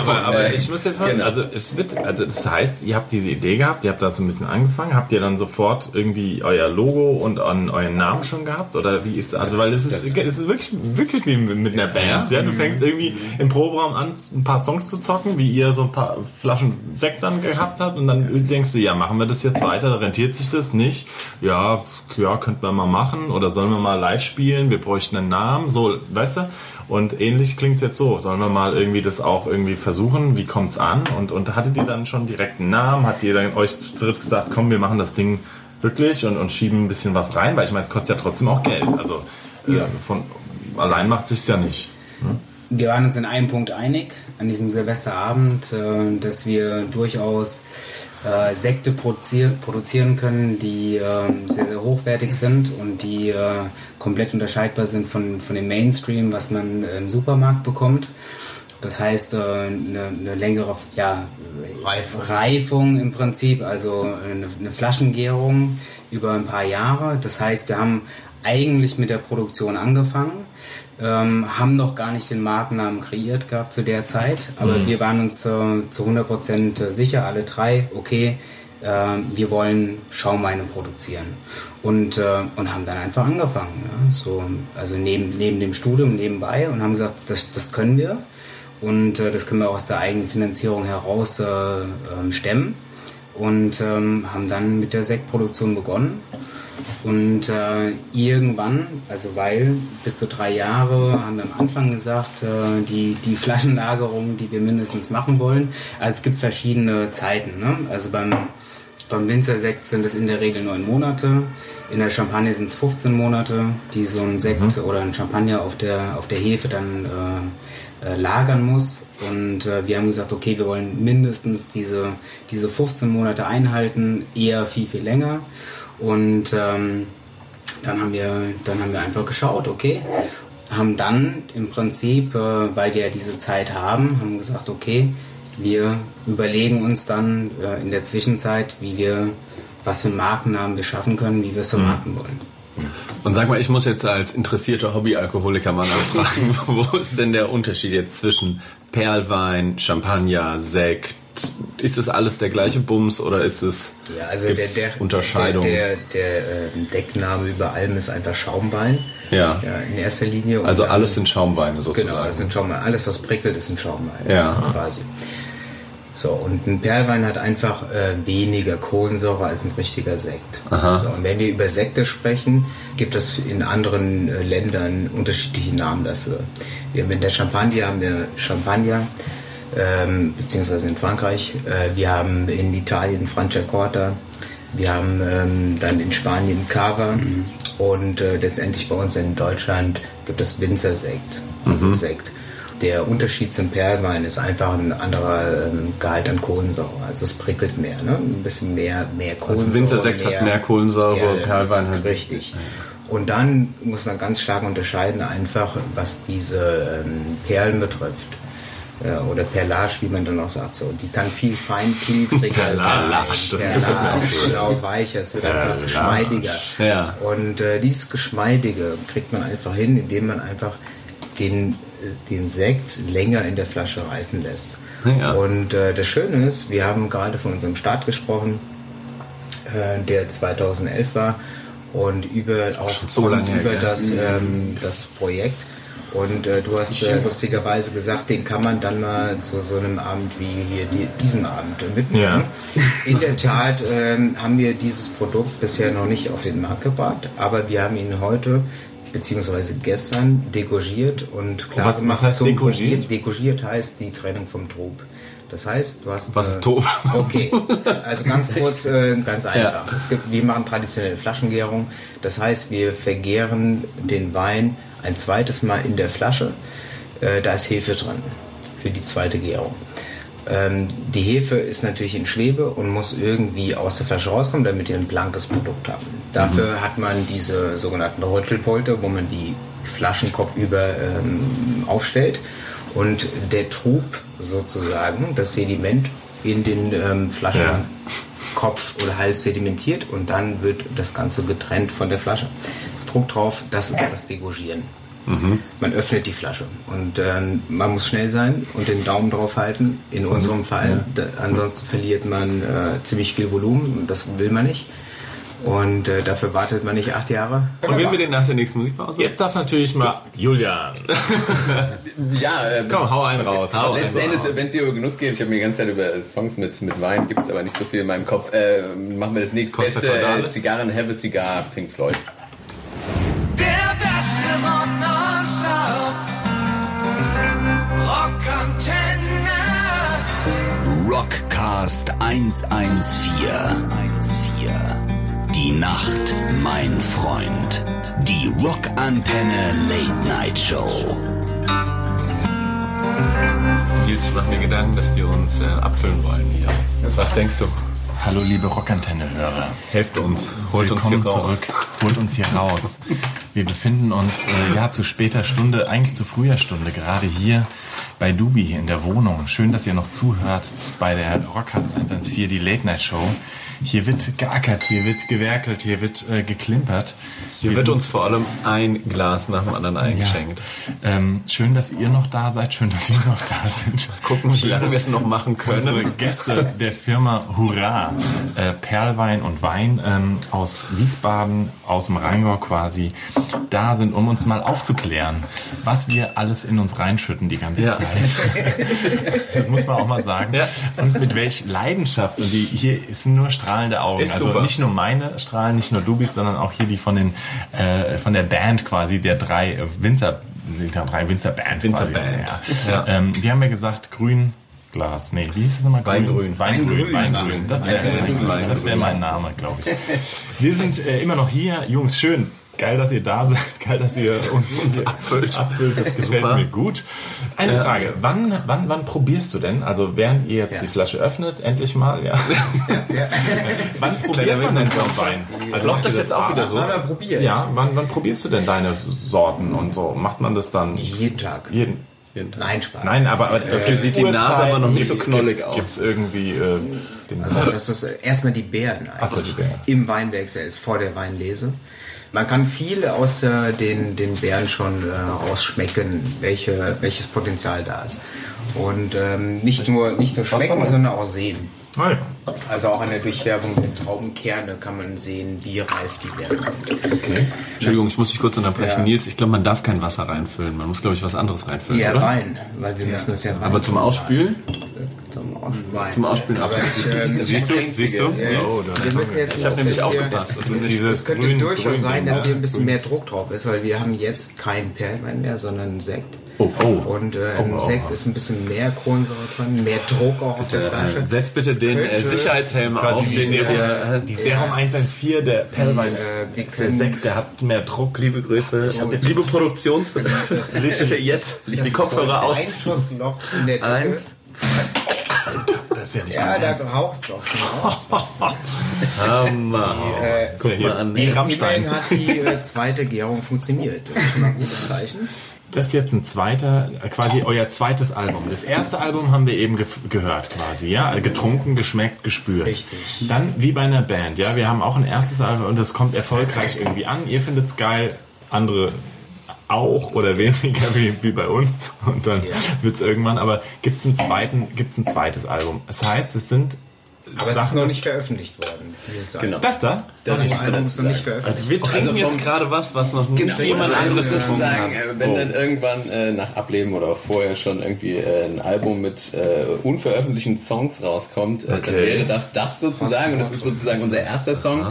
aber, aber ich muss jetzt mal, Genau. also es wird, also das heißt, ihr habt diese Idee gehabt, ihr habt da so ein bisschen angefangen, habt ihr dann sofort irgendwie euer Logo und an euren Namen schon gehabt oder wie ist also weil es ist, es ist wirklich wirklich wie mit einer Band, ja, du fängst irgendwie im Proberaum an ein paar Songs zu zocken, wie ihr so ein paar Flaschen Sekt dann gehabt habt und dann denkst du, ja, machen wir das jetzt weiter, rentiert sich das nicht? Ja, ja, könnten wir mal machen oder sollen wir mal live spielen? Wir bräuchten einen Namen, so, weißt du? Und ähnlich klingt jetzt so. Sollen wir mal irgendwie das auch irgendwie versuchen? Wie kommt's an? Und, und hattet ihr dann schon direkt einen Namen? Habt ihr dann euch zu dritt gesagt, komm, wir machen das Ding Wirklich und, und schieben ein bisschen was rein, weil ich meine, es kostet ja trotzdem auch Geld. Also äh, von allein macht sich's ja nicht. Ne? Wir waren uns in einem Punkt einig an diesem Silvesterabend, äh, dass wir durchaus äh, Sekte produzier produzieren können, die äh, sehr, sehr hochwertig sind und die äh, komplett unterscheidbar sind von, von dem Mainstream, was man im Supermarkt bekommt. Das heißt, äh, eine, eine längere ja, Reifung. Reifung im Prinzip, also eine, eine Flaschengärung über ein paar Jahre. Das heißt, wir haben eigentlich mit der Produktion angefangen, ähm, haben noch gar nicht den Markennamen kreiert gehabt zu der Zeit, aber Mhm. wir waren uns äh, zu 100% sicher, alle drei, okay, äh, wir wollen Schaumweine produzieren und, äh, und haben dann einfach angefangen, ja? so, also neben, neben dem Studium nebenbei und haben gesagt, das, das können wir und äh, das können wir aus der eigenen Finanzierung heraus äh, ähm, stemmen und ähm, haben dann mit der Sektproduktion begonnen. Und äh, irgendwann, also weil bis zu drei Jahre, haben wir am Anfang gesagt, äh, die, die Flaschenlagerung, die wir mindestens machen wollen. Also es gibt verschiedene Zeiten. Ne? Also beim, beim Winzersekt sind es in der Regel neun Monate. In der Champagne sind es 15 Monate, die so ein Sekt oder ein Champagner auf der, auf der Hefe dann äh, äh, lagern muss. Und äh, wir haben gesagt, okay, wir wollen mindestens diese, diese 15 Monate einhalten, eher viel, viel länger. Und ähm, dann, haben wir, dann haben wir einfach geschaut, okay, haben dann im Prinzip, äh, weil wir ja diese Zeit haben, haben gesagt, okay, wir überlegen uns dann äh, in der Zwischenzeit, wie wir, was für einen Markennamen wir schaffen können, wie wir es vermarkten wollen. Und sag mal, ich muss jetzt als interessierter Hobbyalkoholiker mal nachfragen, wo ist denn der Unterschied jetzt zwischen Perlwein, Champagner, Sekt? Ist das alles der gleiche Bums oder ist es Ja, also der, der, Unterscheidungen? der, der, der ähm, Deckname über allem ist einfach Schaumwein. Ja. ja in erster Linie. Also alles sind Schaumweine sozusagen. Genau, alles sind Schaumwein. Alles, was prickelt, ist ein Schaumwein. Ja. Quasi. So, und ein Perlwein hat einfach äh, weniger Kohlensäure als ein richtiger Sekt. Aha. So, und wenn wir über Sekte sprechen, gibt es in anderen äh, Ländern unterschiedliche Namen dafür. Wir haben in der Champagne haben wir Champagner, ähm, beziehungsweise in Frankreich. Äh, wir haben in Italien Franciacorta. Wir haben ähm, dann in Spanien Cava. Und äh, letztendlich bei uns in Deutschland gibt es Winzersekt, also Sekt. Der Unterschied zum Perlwein ist einfach ein anderer ähm, Gehalt an Kohlensäure. Also es prickelt mehr, ne? ein bisschen mehr, mehr Kohlensäure. Also Winzersekt hat mehr Kohlensäure, Perlwein hat- Richtig. Und dann muss man ganz stark unterscheiden, einfach was diese ähm, Perlen betrifft. Ja, oder Perlage, wie man dann auch sagt. So, die kann viel feingliedriger Perlage, sein. auch Perlage, genau, weicher, es wird einfach Perlage. geschmeidiger. Ja. Und äh, dieses Geschmeidige kriegt man einfach hin, indem man einfach den, äh, den Sekt länger in der Flasche reifen lässt. Ja. Und äh, das Schöne ist, wir haben gerade von unserem Start gesprochen, äh, der 2011 war und über auch so lange über gell? das, ähm, das Projekt. Und äh, du hast äh, lustigerweise gesagt, den kann man dann mal zu so einem Abend wie hier die, diesem Abend äh, mitnehmen. In der Tat ähm, haben wir dieses Produkt bisher noch nicht auf den Markt gebracht, aber wir haben ihn heute beziehungsweise gestern degorgiert und klar was- was gemacht heißt zum degorgiert? Degorgiert heißt die Trennung vom Trub. Das heißt, du hast. Was ist Trub? Okay, also ganz kurz, äh, ganz einfach. Es gibt, wir machen traditionelle Flaschengärung. Das heißt, wir vergären den Wein ein zweites Mal in der Flasche. Äh, da ist Hefe drin für die zweite Gärung. Ähm, die Hefe ist natürlich in Schwebe und muss irgendwie aus der Flasche rauskommen, damit wir ein blankes Produkt haben. Dafür hat man diese sogenannten Röttelpolter, wo man die Flaschenkopf über ähm, aufstellt und der Trub sozusagen, das Sediment in den ähm, Flaschenkopf oder Hals sedimentiert und dann wird das Ganze getrennt von der Flasche. Das Druck drauf, das ist das Degorgieren. Man öffnet die Flasche und ähm, man muss schnell sein und den Daumen drauf halten. In unserem Fall, da, ansonsten verliert man äh, ziemlich viel Volumen und das will man nicht. Und äh, dafür wartet man nicht acht Jahre. Und wenn wir den nach der nächsten Musikpause? Jetzt darf natürlich mal Julian. Ja, ähm, Komm, hau einen raus. Hau Letzten einen Endes, wenn es hier über Genuss geht, ich habe mir die ganze Zeit über Songs mit, mit Wein, gibt es aber nicht so viel in meinem Kopf. Äh, machen wir das nächstbeste Costa äh, Cordalis? Zigarren, Have a Cigar, Pink Floyd. Rockcast 114. 114. Die Nacht, mein Freund. Die Rockantenne Late Night Show. Nils, ich mache mir Gedanken, dass wir uns äh, abfüllen wollen hier. Was denkst du? Hallo liebe Rockantenne-Hörer. Helft uns. Holt Willkommen uns hier raus. zurück. Holt uns hier raus. Wir befinden uns äh, ja zu später Stunde, eigentlich zu früher Stunde, gerade hier bei Dubi in der Wohnung. Schön, dass ihr noch zuhört bei der Rockcast 114, die Late Night Show. Hier wird geackert, hier wird gewerkelt, hier wird äh, geklimpert. Hier Wir wird uns vor allem ein Glas nach dem anderen eingeschenkt. Ähm, schön, dass ihr noch da seid, schön, dass wir noch da sind. Gucken, wie lange wir es noch machen Unsere können. Gäste der Firma Hurra, äh, Perlwein und Wein ähm, aus Wiesbaden, aus dem Rheingau quasi, da sind, um uns mal aufzuklären, was wir alles in uns reinschütten die ganze Ja. Zeit. das muss man auch mal sagen. Ja. Und mit welch Leidenschaft. Und die, hier sind nur strahlende Augen. Ist also super. nicht nur meine strahlen, nicht nur Dubis, sondern auch hier die von den äh, von der Band quasi, der drei äh, Winzer, der drei Winzerband. Winzerband. quasi, Ja. Ja. Ähm, wir haben ja gesagt, grün. Glas. Nee, wie hieß es nochmal? Weingrün. Weingrün. Weingrün. Weingrün. Das wäre wäre mein Name, glaube ich. Wir sind äh, immer noch hier. Jungs, schön. Geil, dass ihr da seid. Geil, dass ihr uns, uns abfüllt. abfüllt. Das gefällt Super. mir gut. Eine Frage. Wann, wann, wann probierst du denn? Also während ihr jetzt die Flasche öffnet, endlich mal, ja. wann probiert man denn so einen Wein? Also macht das ihr jetzt auch wieder so? Wir probiert. Ja, wann, wann probierst du denn deine Sorten und so? Macht man das dann Jeden Tag. jeden? Nein, Spaß. Nein, aber aber dafür sieht die Nase aber noch nicht so knollig aus. Gibt es irgendwie äh, den Also das ist erstmal die Beeren eigentlich. Ach so, die Beeren. Im Weinberg selbst, vor der Weinlese. Man kann viel aus äh, den, den Beeren schon äh, rausschmecken, welche, welches Potenzial da ist. Und ähm, nicht, nur, nicht nur schmecken, sondern auch sehen. Ah, ja. Also auch an der Durchfärbung der Traubenkerne kann man sehen, wie reif die Beeren sind. Okay. Entschuldigung, ich muss dich kurz unterbrechen. Ja. Nils, ich glaube, man darf kein Wasser reinfüllen. Man muss, glaube ich, was anderes reinfüllen, Ja, oder? Wein, weil wir müssen das ja rein Aber zum Ausspülen? Zum Ausspülen. Zum Ausspülen ich, ähm, Siehst du? Siehst du? Ja, Oh, wir müssen jetzt Ich habe nämlich hier- aufgepasst. Das ist dieses Es könnte grün, durchaus grün sein, dass ne? hier ein bisschen mehr Druck drauf ist, weil wir haben jetzt keinen Perlwein mehr, sondern einen Sekt. Oh, oh. Und äh, Oh, im oh, Sekt ist ein bisschen mehr Kohlensäure drin, mehr Druck auch auf der Flasche. Äh, setz bitte den äh, könnte- Sicherheitshelm Quasi auf, die den Äh, die Serum 114, der Perlwein, äh, der Sekt, der hat mehr Druck. liebe Grüße. Ich hab jetzt, liebe Produktions... Bitte jetzt die Kopfhörer aus. In der. Eins. Das ist ja nicht Ja, da raucht es auch schon. Hammer. Äh, Guck mal an. Wie Rammstein. Hat die äh, zweite Gärung funktioniert. Das ist schon mal ein gutes Zeichen. Das ist jetzt ein zweiter, äh, quasi euer zweites Album. Das erste Album haben wir eben gef- gehört quasi, ja, getrunken, geschmeckt, gespürt. Richtig. Dann wie bei einer Band, ja, wir haben auch ein erstes Album und das kommt erfolgreich irgendwie an. Ihr findet's geil, andere auch oder weniger wie, wie bei uns und dann wird's irgendwann. Aber gibt's einen zweiten, gibt's ein zweites Album? Das heißt, es sind Aber es ist Sachen, noch nicht veröffentlicht worden. Genau. das da. Das Das ist Album ist noch nicht veröffentlicht. Also wir trinken Also jetzt gerade was, was noch nicht Genau, jemand also anderes getrunken hat. äh, wenn dann irgendwann äh, nach Ableben oder auch vorher schon irgendwie äh, ein Album mit äh, unveröffentlichten Songs rauskommt, äh, dann Okay. wäre das das sozusagen und das ist sozusagen unser erster Song.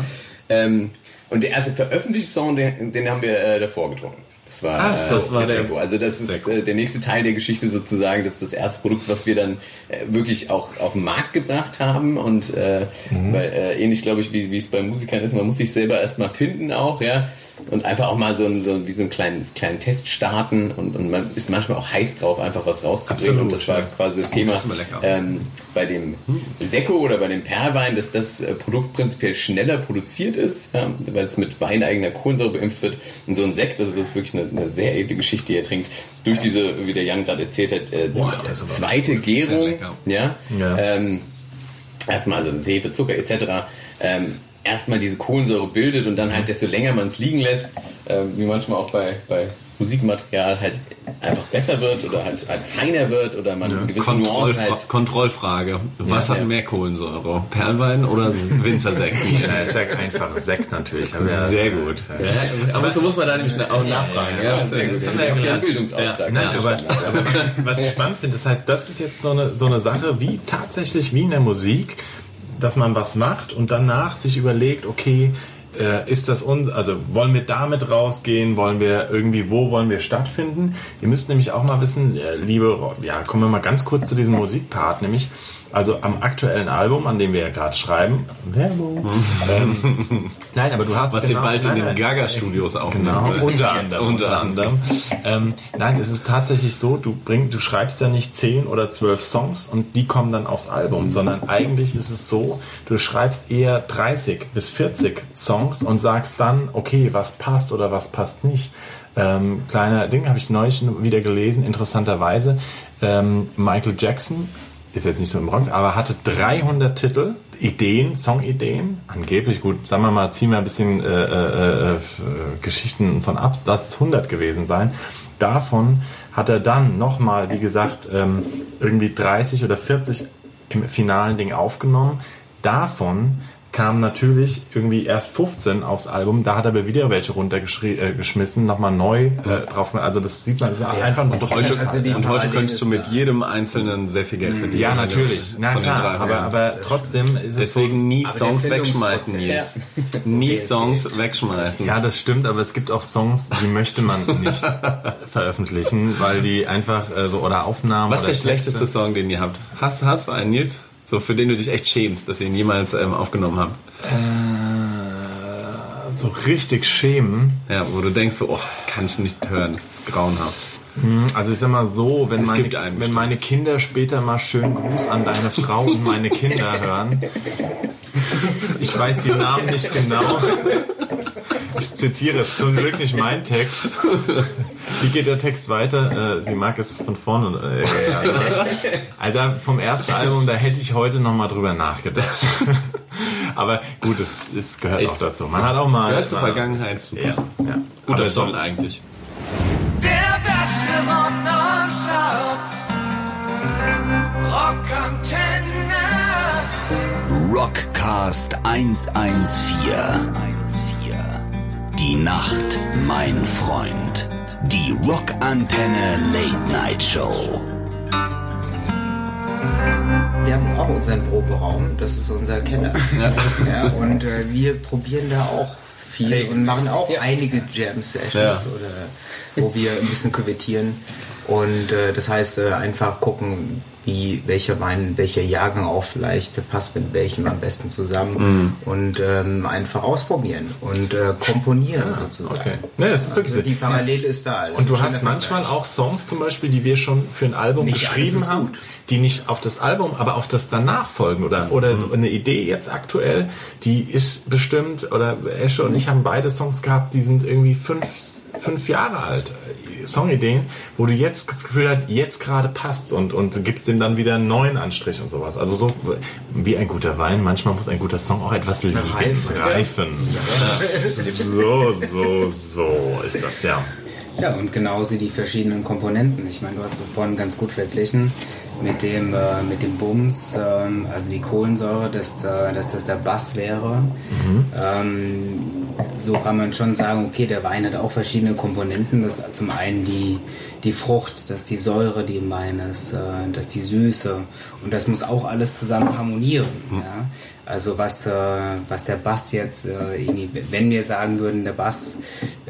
Ähm, und der erste veröffentlichte Song, den, den haben wir äh, davor getrunken. Das war, Ach, das war der-. Also das ist äh, der nächste Teil der Geschichte sozusagen. Das ist das erste Produkt, was wir dann äh, wirklich auch auf den Markt gebracht haben. Und äh, weil, äh, ähnlich glaube ich, wie wie es bei Musikern ist, man muss sich selber erstmal finden auch, ja. Und einfach auch mal so, ein, so wie so einen kleinen, kleinen Test starten und, und man ist manchmal auch heiß drauf, einfach was rauszubringen. Absolut, und das war ja. quasi das Thema das ähm, bei dem Sekko oder bei dem Perlwein, dass das äh, Produkt prinzipiell schneller produziert ist, ja, weil es mit weineigener Kohlensäure beimpft wird. Und so ein Sekt, also das ist wirklich eine, eine sehr edle Geschichte, die er trinkt, durch diese, wie der Jan gerade erzählt hat, äh, Boah, zweite Gärung. Ja, Ja. Ähm, erstmal also Hefe, Zucker etc. Ähm, erstmal diese Kohlensäure bildet und dann halt desto länger man es liegen lässt, ähm, wie manchmal auch bei, bei Musikmaterial halt einfach besser wird oder halt, halt feiner wird oder man gewisse Kontrollfra Nuancen halt Kontrollfrage. Was Ja, hat ja. mehr Kohlensäure? Perlwein oder Winzersekt? Ja, ist ja einfach Sekt natürlich. Also ja, Sehr gut. Aber so muss man da nämlich auch nachfragen. Ja, sehr gut. Das haben wir ja. Bildungsauftrag. Nein, Ja, aber, aber was ich spannend finde, das heißt, das ist jetzt so eine, so eine Sache wie tatsächlich wie in der Musik, dass man was macht und danach sich überlegt, okay, äh, ist das uns, also wollen wir damit rausgehen, wollen wir irgendwie, wo wollen wir stattfinden? Ihr müsst nämlich auch mal wissen, äh, liebe, ja, kommen wir mal ganz kurz zu diesem Musikpart, nämlich Also am aktuellen Album, an dem wir ja gerade schreiben. Werbung. ähm, nein, aber du hast Was ihr bald in nein, den nein. Gaga-Studios Genau, aufnehmen werdet. unter anderem. unter anderem. Ähm, nein, es ist tatsächlich so, du bring, du schreibst ja nicht 10 oder 12 Songs und die kommen dann aufs Album, sondern eigentlich ist es so, du schreibst eher 30 bis 40 Songs und sagst dann, okay, was passt oder was passt nicht. Ähm, kleiner Ding habe ich neulich wieder gelesen, interessanterweise. Ähm, Michael Jackson ist jetzt nicht so im Rock, aber hatte 300 Titel, Ideen, Songideen, angeblich gut, sagen wir mal, ziehen wir ein bisschen äh, äh, äh, Geschichten von ab, lass es 100 gewesen sein. Davon hat er dann nochmal, wie gesagt, ähm, irgendwie 30 oder 40 im finalen Ding aufgenommen. Davon kamen natürlich irgendwie erst 15 aufs Album, da hat er aber wieder welche runtergeschmissen, nochmal neu äh, drauf. Also das sieht man, das ist einfach ein Und heute, Also und heute könntest du mit jedem Einzelnen sehr viel Geld verdienen. Ja, natürlich. Na klar, aber, aber trotzdem ist es so, Deswegen nie Aber der Songs wegschmeißen, Nils. Nie Songs wegschmeißen. Ja, das stimmt, aber es gibt auch Songs, die möchte man nicht veröffentlichen, weil die einfach äh, so oder Aufnahmen. Was ist der schlechteste Song, den ihr habt? Hast, hast du einen, Nils? So, für den du dich echt schämst, dass ihr ihn jemals ähm, aufgenommen habt? Äh, so richtig schämen. Ja, wo du denkst so, oh, kann ich nicht hören, das ist grauenhaft. Also ich sag mal so, wenn, Es meine, wenn bestimmt. meine Kinder später mal schön Gruß an deine Frau und meine Kinder hören. Ich weiß die Namen nicht genau. Ich zitiere es zum Glück nicht mein Text. Wie geht der Text weiter? Äh, sie mag es von vorne. Äh, also, Alter, vom ersten Album, da hätte ich heute noch mal drüber nachgedacht. Aber gut, es, es gehört auch dazu. Man hat auch mal. Gehört zur man- Vergangenheit. Super. Ja, ja. Guter Song eigentlich. Der beste Rock nonstop. Rockantenne. Rockcast 114. Die Nacht, mein Freund. Die Rockantenne Late Night Show. Wir haben auch unseren Proberaum, das ist unser Keller. Ja. und äh, wir probieren da auch viel und machen auch einige Jam-Sessions Ja. oder wo wir ein bisschen küvettieren. Und äh, das heißt, äh, einfach gucken, wie welcher Wein, welcher Jahrgang auch vielleicht passt mit welchem am besten zusammen und ähm, einfach ausprobieren und äh, komponieren sozusagen. okay. Ne, es ist wirklich Also die. Parallele ist da. Also Und du hast manchmal auch Songs zum Beispiel, die wir schon für ein Album Nicht geschrieben haben, gut. die nicht auf das Album, aber auf das danach folgen oder oder so eine Idee jetzt aktuell, die ist bestimmt oder Esche und ich haben beide Songs gehabt, die sind irgendwie fünf fünf Jahre alt äh, Songideen, wo du jetzt das Gefühl hast, jetzt gerade passt und und du gibst dem dann wieder einen neuen Anstrich und sowas. Also so wie ein guter Wein, manchmal muss ein guter Song auch etwas liegen, Reifen. reifen. So so so ist das ja. Ja, und genauso die verschiedenen Komponenten. Ich meine, du hast es vorhin ganz gut verglichen mit dem, äh, mit dem Bums, ähm, also die Kohlensäure, dass, äh, dass das der Bass wäre. Ähm, so kann man schon sagen, okay, der Wein hat auch verschiedene Komponenten. Das zum einen die, die Frucht, das ist die Säure, die im Wein ist, äh, das ist die Süße. Und das muss auch alles zusammen harmonieren. Ja? Also was, äh, was der Bass jetzt, äh, wenn wir sagen würden, der Bass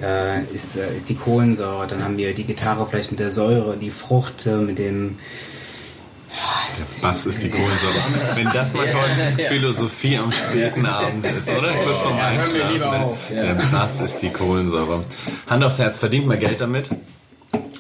äh, ist, äh, ist die Kohlensäure, dann haben wir die Gitarre vielleicht mit der Säure, die Frucht äh, mit dem Bass ist die Kohlensäure. Wenn das mal heute Philosophie am späten Abend ist, oder? Kurz vorm Einschlafen. Der Bass ist die Kohlensäure. Hand aufs Herz, verdient man Geld damit?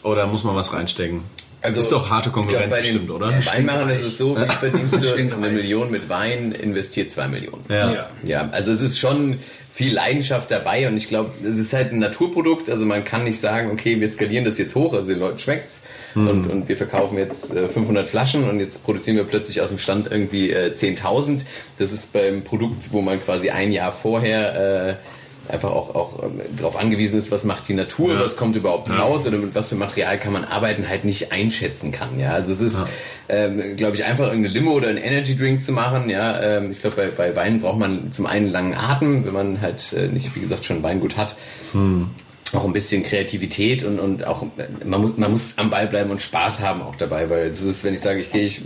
Oder muss man was reinstecken? Also, ist doch harte Konkurrenz glaub, bei den bestimmt, oder? Weinmachern ist es so, wie verdienst du eine. Million mit Wein, investiert zwei Millionen. Ja. Ja, also es ist schon viel Leidenschaft dabei und ich glaube, es ist halt ein Naturprodukt, also man kann nicht sagen, okay, wir skalieren das jetzt hoch, also den Leuten schmeckt's und, und wir verkaufen jetzt äh, 500 Flaschen und jetzt produzieren wir plötzlich aus dem Stand irgendwie äh, 10.000. Das ist beim Produkt, wo man quasi ein Jahr vorher äh, einfach auch, auch ähm, darauf angewiesen ist, was macht die Natur, was kommt überhaupt raus oder mit was für Material kann man arbeiten, halt nicht einschätzen kann. Ja, also es ist, ähm, glaube ich, einfach irgendeine Limo oder einen Energy Drink zu machen. Ja, ähm, ich glaube, bei, bei Wein braucht man zum einen langen Atem, wenn man halt äh, nicht, wie gesagt, schon Weingut hat. Auch ein bisschen Kreativität und, und auch, man muss, man muss am Ball bleiben und Spaß haben auch dabei, weil das ist, wenn ich sage, ich gehe, ich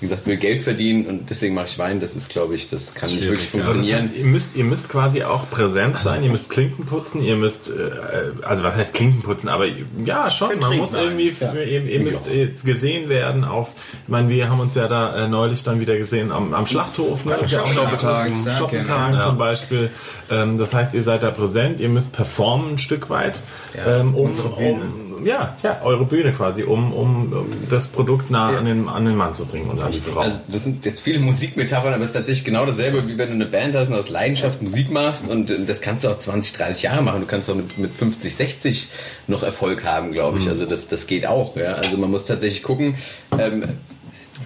wie gesagt, will Geld verdienen und deswegen mache ich Wein. Das ist, glaube ich, das kann nicht wirklich Also das funktionieren. heißt, ihr müsst, ihr müsst quasi auch präsent sein, ihr müsst Klinken putzen, ihr müsst, äh, also was heißt Klinken putzen, aber ja schon, man muss sein, irgendwie, ihr, ihr müsst äh, gesehen werden auf, ich meine, wir haben uns ja da äh, neulich dann wieder gesehen am, am Schlachthof, ne? Ja Shoppetagen. Shoppetagen zum Beispiel. Ähm, das heißt, ihr seid da präsent, ihr müsst performen ein Stück weit, ähm, um, unsere Bühne. um, ja, ja, eure Bühne quasi, um, um, um das Produkt nah an, den, an den Mann zu bringen und an die Frau. Also das sind jetzt viele Musikmetaphern, aber es ist tatsächlich genau dasselbe, wie wenn du eine Band hast und aus Leidenschaft Musik machst und äh, das kannst du auch 20, 30 Jahre machen. Du kannst auch mit, mit 50, 60 noch Erfolg haben, glaube ich. Also das, das geht auch. Ja? Also man muss tatsächlich gucken, ähm,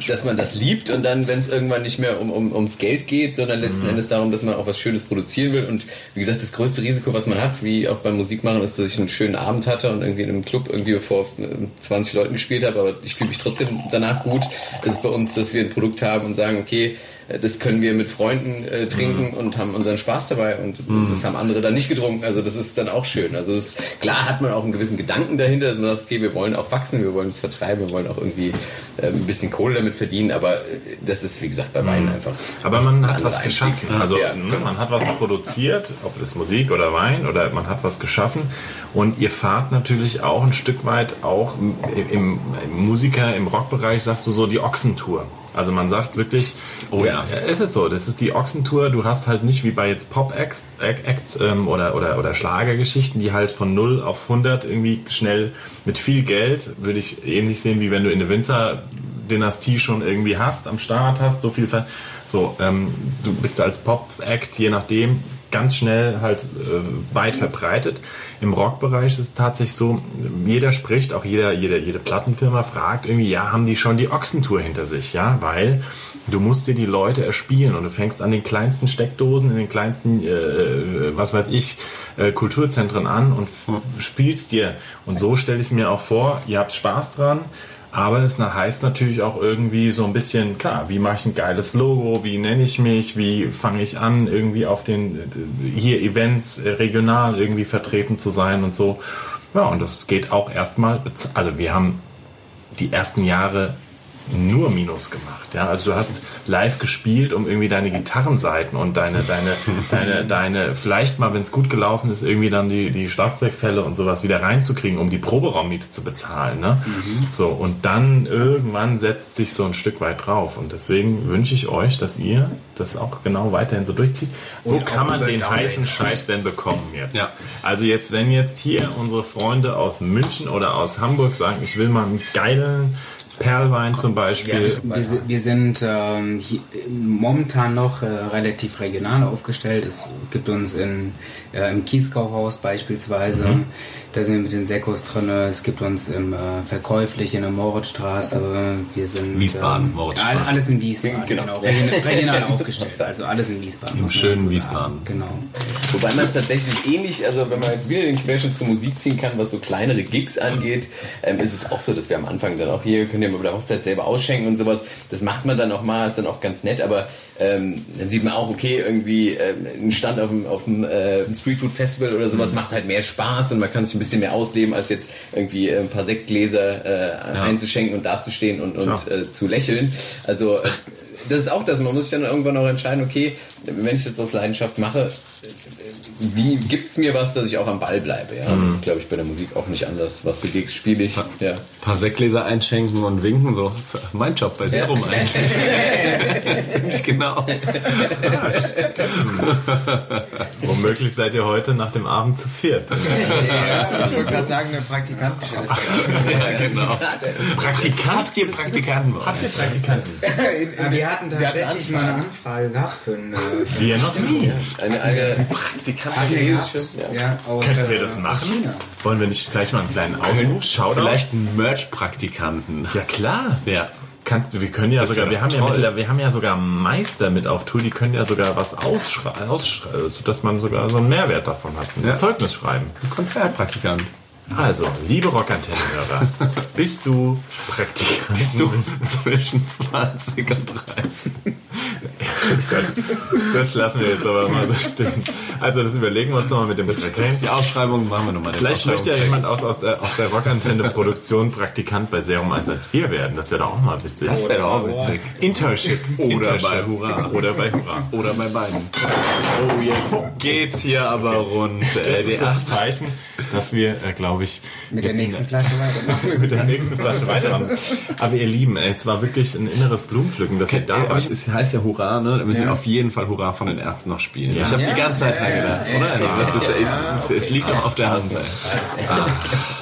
dass man das liebt und dann, wenn es irgendwann nicht mehr um, um, ums Geld geht, sondern letzten Endes darum, dass man auch was Schönes produzieren will. Und wie gesagt, das größte Risiko, was man hat, wie auch beim Musikmachen, ist, dass ich einen schönen Abend hatte und irgendwie in einem Club irgendwie vor äh, 20 Leuten gespielt habe, aber ich fühle mich trotzdem danach gut. Es ist bei uns, dass wir ein Produkt haben und sagen, okay, das können wir mit Freunden äh, trinken und haben unseren Spaß dabei und das haben andere dann nicht getrunken. Also das ist dann auch schön. Also ist, klar hat man auch einen gewissen Gedanken dahinter, dass man sagt, okay, wir wollen auch wachsen, wir wollen es vertreiben, wir wollen auch irgendwie äh, ein bisschen Kohle damit verdienen, aber äh, das ist wie gesagt bei Wein einfach. Aber man hat was Einstieg. geschaffen. Also Ja, ne, genau. man hat was produziert, ob das Musik oder Wein oder man hat was geschaffen. Und ihr fahrt natürlich auch ein Stück weit auch im, im, im Musiker, im Rockbereich sagst du so die Ochsentour. Also man sagt wirklich, oh ja, es ist so, das ist die Ochsentour. Du hast halt nicht wie bei jetzt Pop-Acts Acts, ähm, oder, oder, oder Schlagergeschichten, die halt von 0 auf 100 irgendwie schnell mit viel Geld, würde ich ähnlich sehen, wie wenn du in eine Winzer Dynastie schon irgendwie hast, am Start hast, so viel. Ver so, ähm, du bist als Pop-Act, je nachdem, ganz schnell halt äh, weit verbreitet. Im Rockbereich ist es tatsächlich so, jeder spricht, auch jeder, jede, jede Plattenfirma fragt irgendwie, ja, haben die schon die Ochsentour hinter sich, ja, weil du musst dir die Leute erspielen und du fängst an den kleinsten Steckdosen, in den kleinsten, äh, was weiß ich, äh, Kulturzentren an und spielst dir. Und so stelle ich es mir auch vor, ihr habt Spaß dran, aber es heißt natürlich auch irgendwie so ein bisschen, klar, wie mache ich ein geiles Logo, wie nenne ich mich, wie fange ich an, irgendwie auf den, äh, hier Events äh, regional irgendwie vertreten zu sein und so. Ja, und das geht auch erstmal, also wir haben die ersten Jahre nur Minus gemacht. Ja, also du hast live gespielt, um irgendwie deine Gitarrenseiten und deine, deine, deine, deine, vielleicht mal, wenn es gut gelaufen ist, irgendwie dann die, die Schlagzeugfälle und sowas wieder reinzukriegen, um die Proberaummiete zu bezahlen. Ne? So, und dann irgendwann setzt sich so ein Stück weit drauf. Und deswegen wünsche ich euch, dass ihr das auch genau weiterhin so durchzieht. Wo Und kann man den heißen Scheiß denn bekommen jetzt? Ja. Also jetzt, wenn jetzt hier unsere Freunde aus München oder aus Hamburg sagen, ich will mal einen geilen Perlwein zum Beispiel. Wir, si- wir sind ähm, hier, momentan noch äh, relativ regional aufgestellt. Es gibt uns in, äh, im Kiezkaufhaus beispielsweise, Mhm. da sind wir mit den Sekos drin. Es gibt uns im äh, Verkäuflich in der Moritzstraße. Wir sind Wiesbaden, ähm, Moritzstraße. all- Alles in Wiesbaden, Genau. genau. Regional, regional aufgestellt. Also alles in Wiesbaden. Im schönen. Wiesbaden. Genau. Wobei man es tatsächlich ähnlich, also wenn man jetzt wieder den Querschnitt zur Musik ziehen kann, was so kleinere Gigs angeht, ähm, ist es auch so, dass wir am Anfang dann auch hier, können ja mal bei der Hochzeit selber ausschenken und sowas. Das macht man dann auch mal, ist dann auch ganz nett, aber ähm, dann sieht man auch, okay, irgendwie ähm, ein Stand auf dem, auf dem äh, Streetfood Festival oder sowas macht halt mehr Spaß und man kann sich ein bisschen mehr ausleben, als jetzt irgendwie äh, ein paar Sektgläser äh, einzuschenken und dazustehen und, und äh, zu lächeln. Also äh, das ist auch das, man muss sich dann irgendwann auch entscheiden, okay, wenn ich das aus Leidenschaft mache, wie gibt's mir was, dass ich auch am Ball bleibe? Ja, das ist, glaube ich, bei der Musik auch nicht anders. Was für Gigs spiele ich? Ja. Ein paar Sektgläser einschenken und winken, so. Das ist mein Job bei Serum eigentlich. Ziemlich genau. Womöglich seid ihr heute nach dem Abend zu viert. Ja, ich wollte gerade sagen, eine Praktikantenstelle. genau. Praktikant, habt ihr Praktikanten? bei euch? Praktikanten? Ja, wir hatten tatsächlich mal eine Anfrage gehabt für einen. Äh, Wir noch nie. Eine, eine Praktikant. französische, ja. ja, ihr äh, das aus machen? China. Wollen wir nicht gleich mal einen kleinen Ausruf? Shoutout? Vielleicht einen Merch-Praktikanten. Ja klar. Ja. Kannst, wir können ja sogar, ja wir haben ja, toll. mittlerweile, wir haben ja sogar Meister mit auf Tour, die können ja sogar was ausschreiben, ausschrei- sodass man sogar so einen Mehrwert davon hat. Ein Ja. Zeugnis schreiben. Ein Konzertpraktikant. Also, liebe Rockantenne-Hörer, bist du Praktikant? Bist du zwischen 20 und 30? Das lassen wir jetzt aber mal so stehen. Also, das überlegen wir uns nochmal mit dem Getränk. Die Ausschreibung machen wir nochmal. Vielleicht möchte ja jemand aus, aus der, aus der Rockantenne-Produktion Praktikant bei Serum 114 werden. Das wäre doch auch mal witzig. Das wäre auch witzig. Internship. Oder Internship. bei Hurra. Oder bei Hurra. Oder bei beiden. Oh, jetzt geht's hier aber rund. Das Äh, ist das Zeichen, dass wir, äh, glaube ich, Mit der in nächsten Flasche weitermachen mit der nächsten Flasche weitermachen. Aber ihr Lieben, ey, es war wirklich ein inneres Blumenpflücken, dass ihr da Aber wart. es heißt ja Hurra, ne? Da müssen wir auf jeden Fall Hurra von den Ärzten noch spielen. Ja. Ich habe Ja, die ganze Zeit ja, dran ja, gedacht, ja, oder? ja, das ist, ja, es, liegt doch auf der Hand. ey.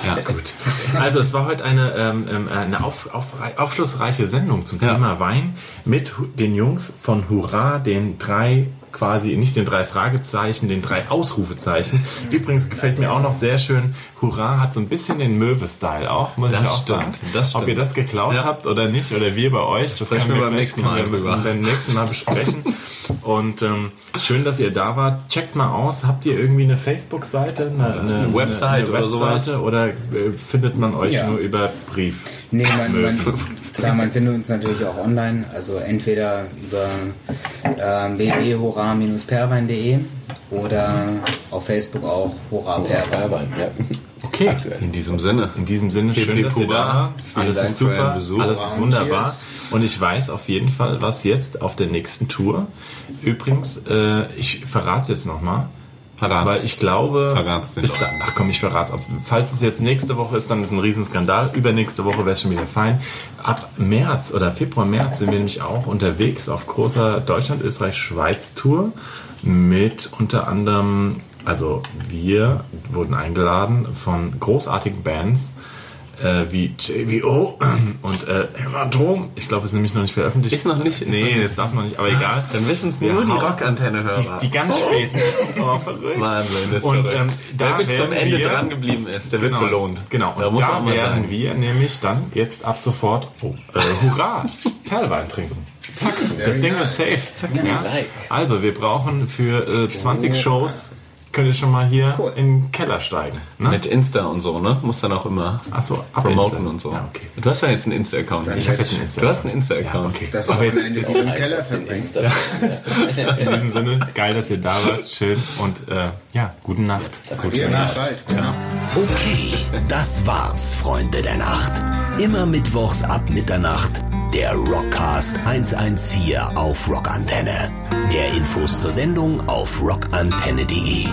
Ja, gut. Also es war heute eine, ähm, ähm, eine auf, auf, aufschlussreiche Sendung zum Ja. Thema Wein mit den Jungs von Hurra, den drei quasi nicht den drei Fragezeichen, den drei Ausrufezeichen. Übrigens gefällt mir auch noch sehr schön, Hurra hat so ein bisschen den Möwe-Style auch, muss Das ich auch stimmt, sagen. das Ob ihr stimmt. das geklaut Ja. habt oder nicht, oder wir bei euch, das Sprechen können wir beim nächsten Mal wir beim nächsten Mal besprechen. Und ähm, schön, dass ihr da wart. Checkt mal aus, habt ihr irgendwie eine Facebook-Seite, eine, eine, eine Website eine oder sowas? Webseite oder äh, findet man euch Ja. nur über Brief? Nee, man, man, klar, man findet uns natürlich auch online, also entweder über ähm, www.hora-perwein.de oder auf Facebook auch Hora Perwein. Ja. Okay. In diesem Sinne. In diesem Sinne, schön, Hip, dass ihr da Alles Dank ist super, alles ist Und wunderbar. cheers. Und ich weiß auf jeden Fall, was jetzt auf der nächsten Tour. Übrigens, äh, ich verrate es jetzt nochmal. Verrat's. Weil ich glaube, Verrat's bis da, ach komm, ich verrate Falls es jetzt nächste Woche ist, dann ist ein Riesenskandal. Übernächste Woche wäre es schon wieder fein. Ab März oder Februar, März sind wir nämlich auch unterwegs auf großer Deutschland, Österreich, Schweiz Tour mit unter anderem, also wir wurden eingeladen von großartigen Bands äh, wie JVO und äh, Hämatom. Ich glaube, es ist nämlich noch nicht veröffentlicht. Ist noch nicht- ist Nee, noch das darf noch nicht, aber egal. Dann wissen es nur die Rockantenne-Hörer. Die, die ganz späten. Oh, verrückt. Wahnsinn, ist Und ähm, da Wer bis zum Ende wir, dran geblieben ist, der wird genau, belohnt. Genau. Da Und muss da man mal werden sagen. wir nämlich dann jetzt ab sofort oh, äh, Hurra Perlwein trinken. Zack, das Ding ist safe. Ja. like. Also wir brauchen für äh, 20 Shows könnt ihr schon mal hier in den Keller steigen. Ne? Mit Insta und so, ne? Muss dann auch immer Achso, ab promoten Insta. und so. Ja, okay. Du hast ja jetzt einen Insta-Account. Ich habe jetzt einen Insta. Du hast einen Insta-Account. Okay. Das Aber jetzt, Wochenende jetzt im Keller. Insta. in diesem Sinne, geil, dass ihr da wart. Schön und äh, ja, gute Nacht. Wir nach bald. Genau. Okay, das war's, Freunde der Nacht. Immer mittwochs ab Mitternacht. Der Rockcast 114 auf Rockantenne. Mehr Infos zur Sendung auf rockantenne.de.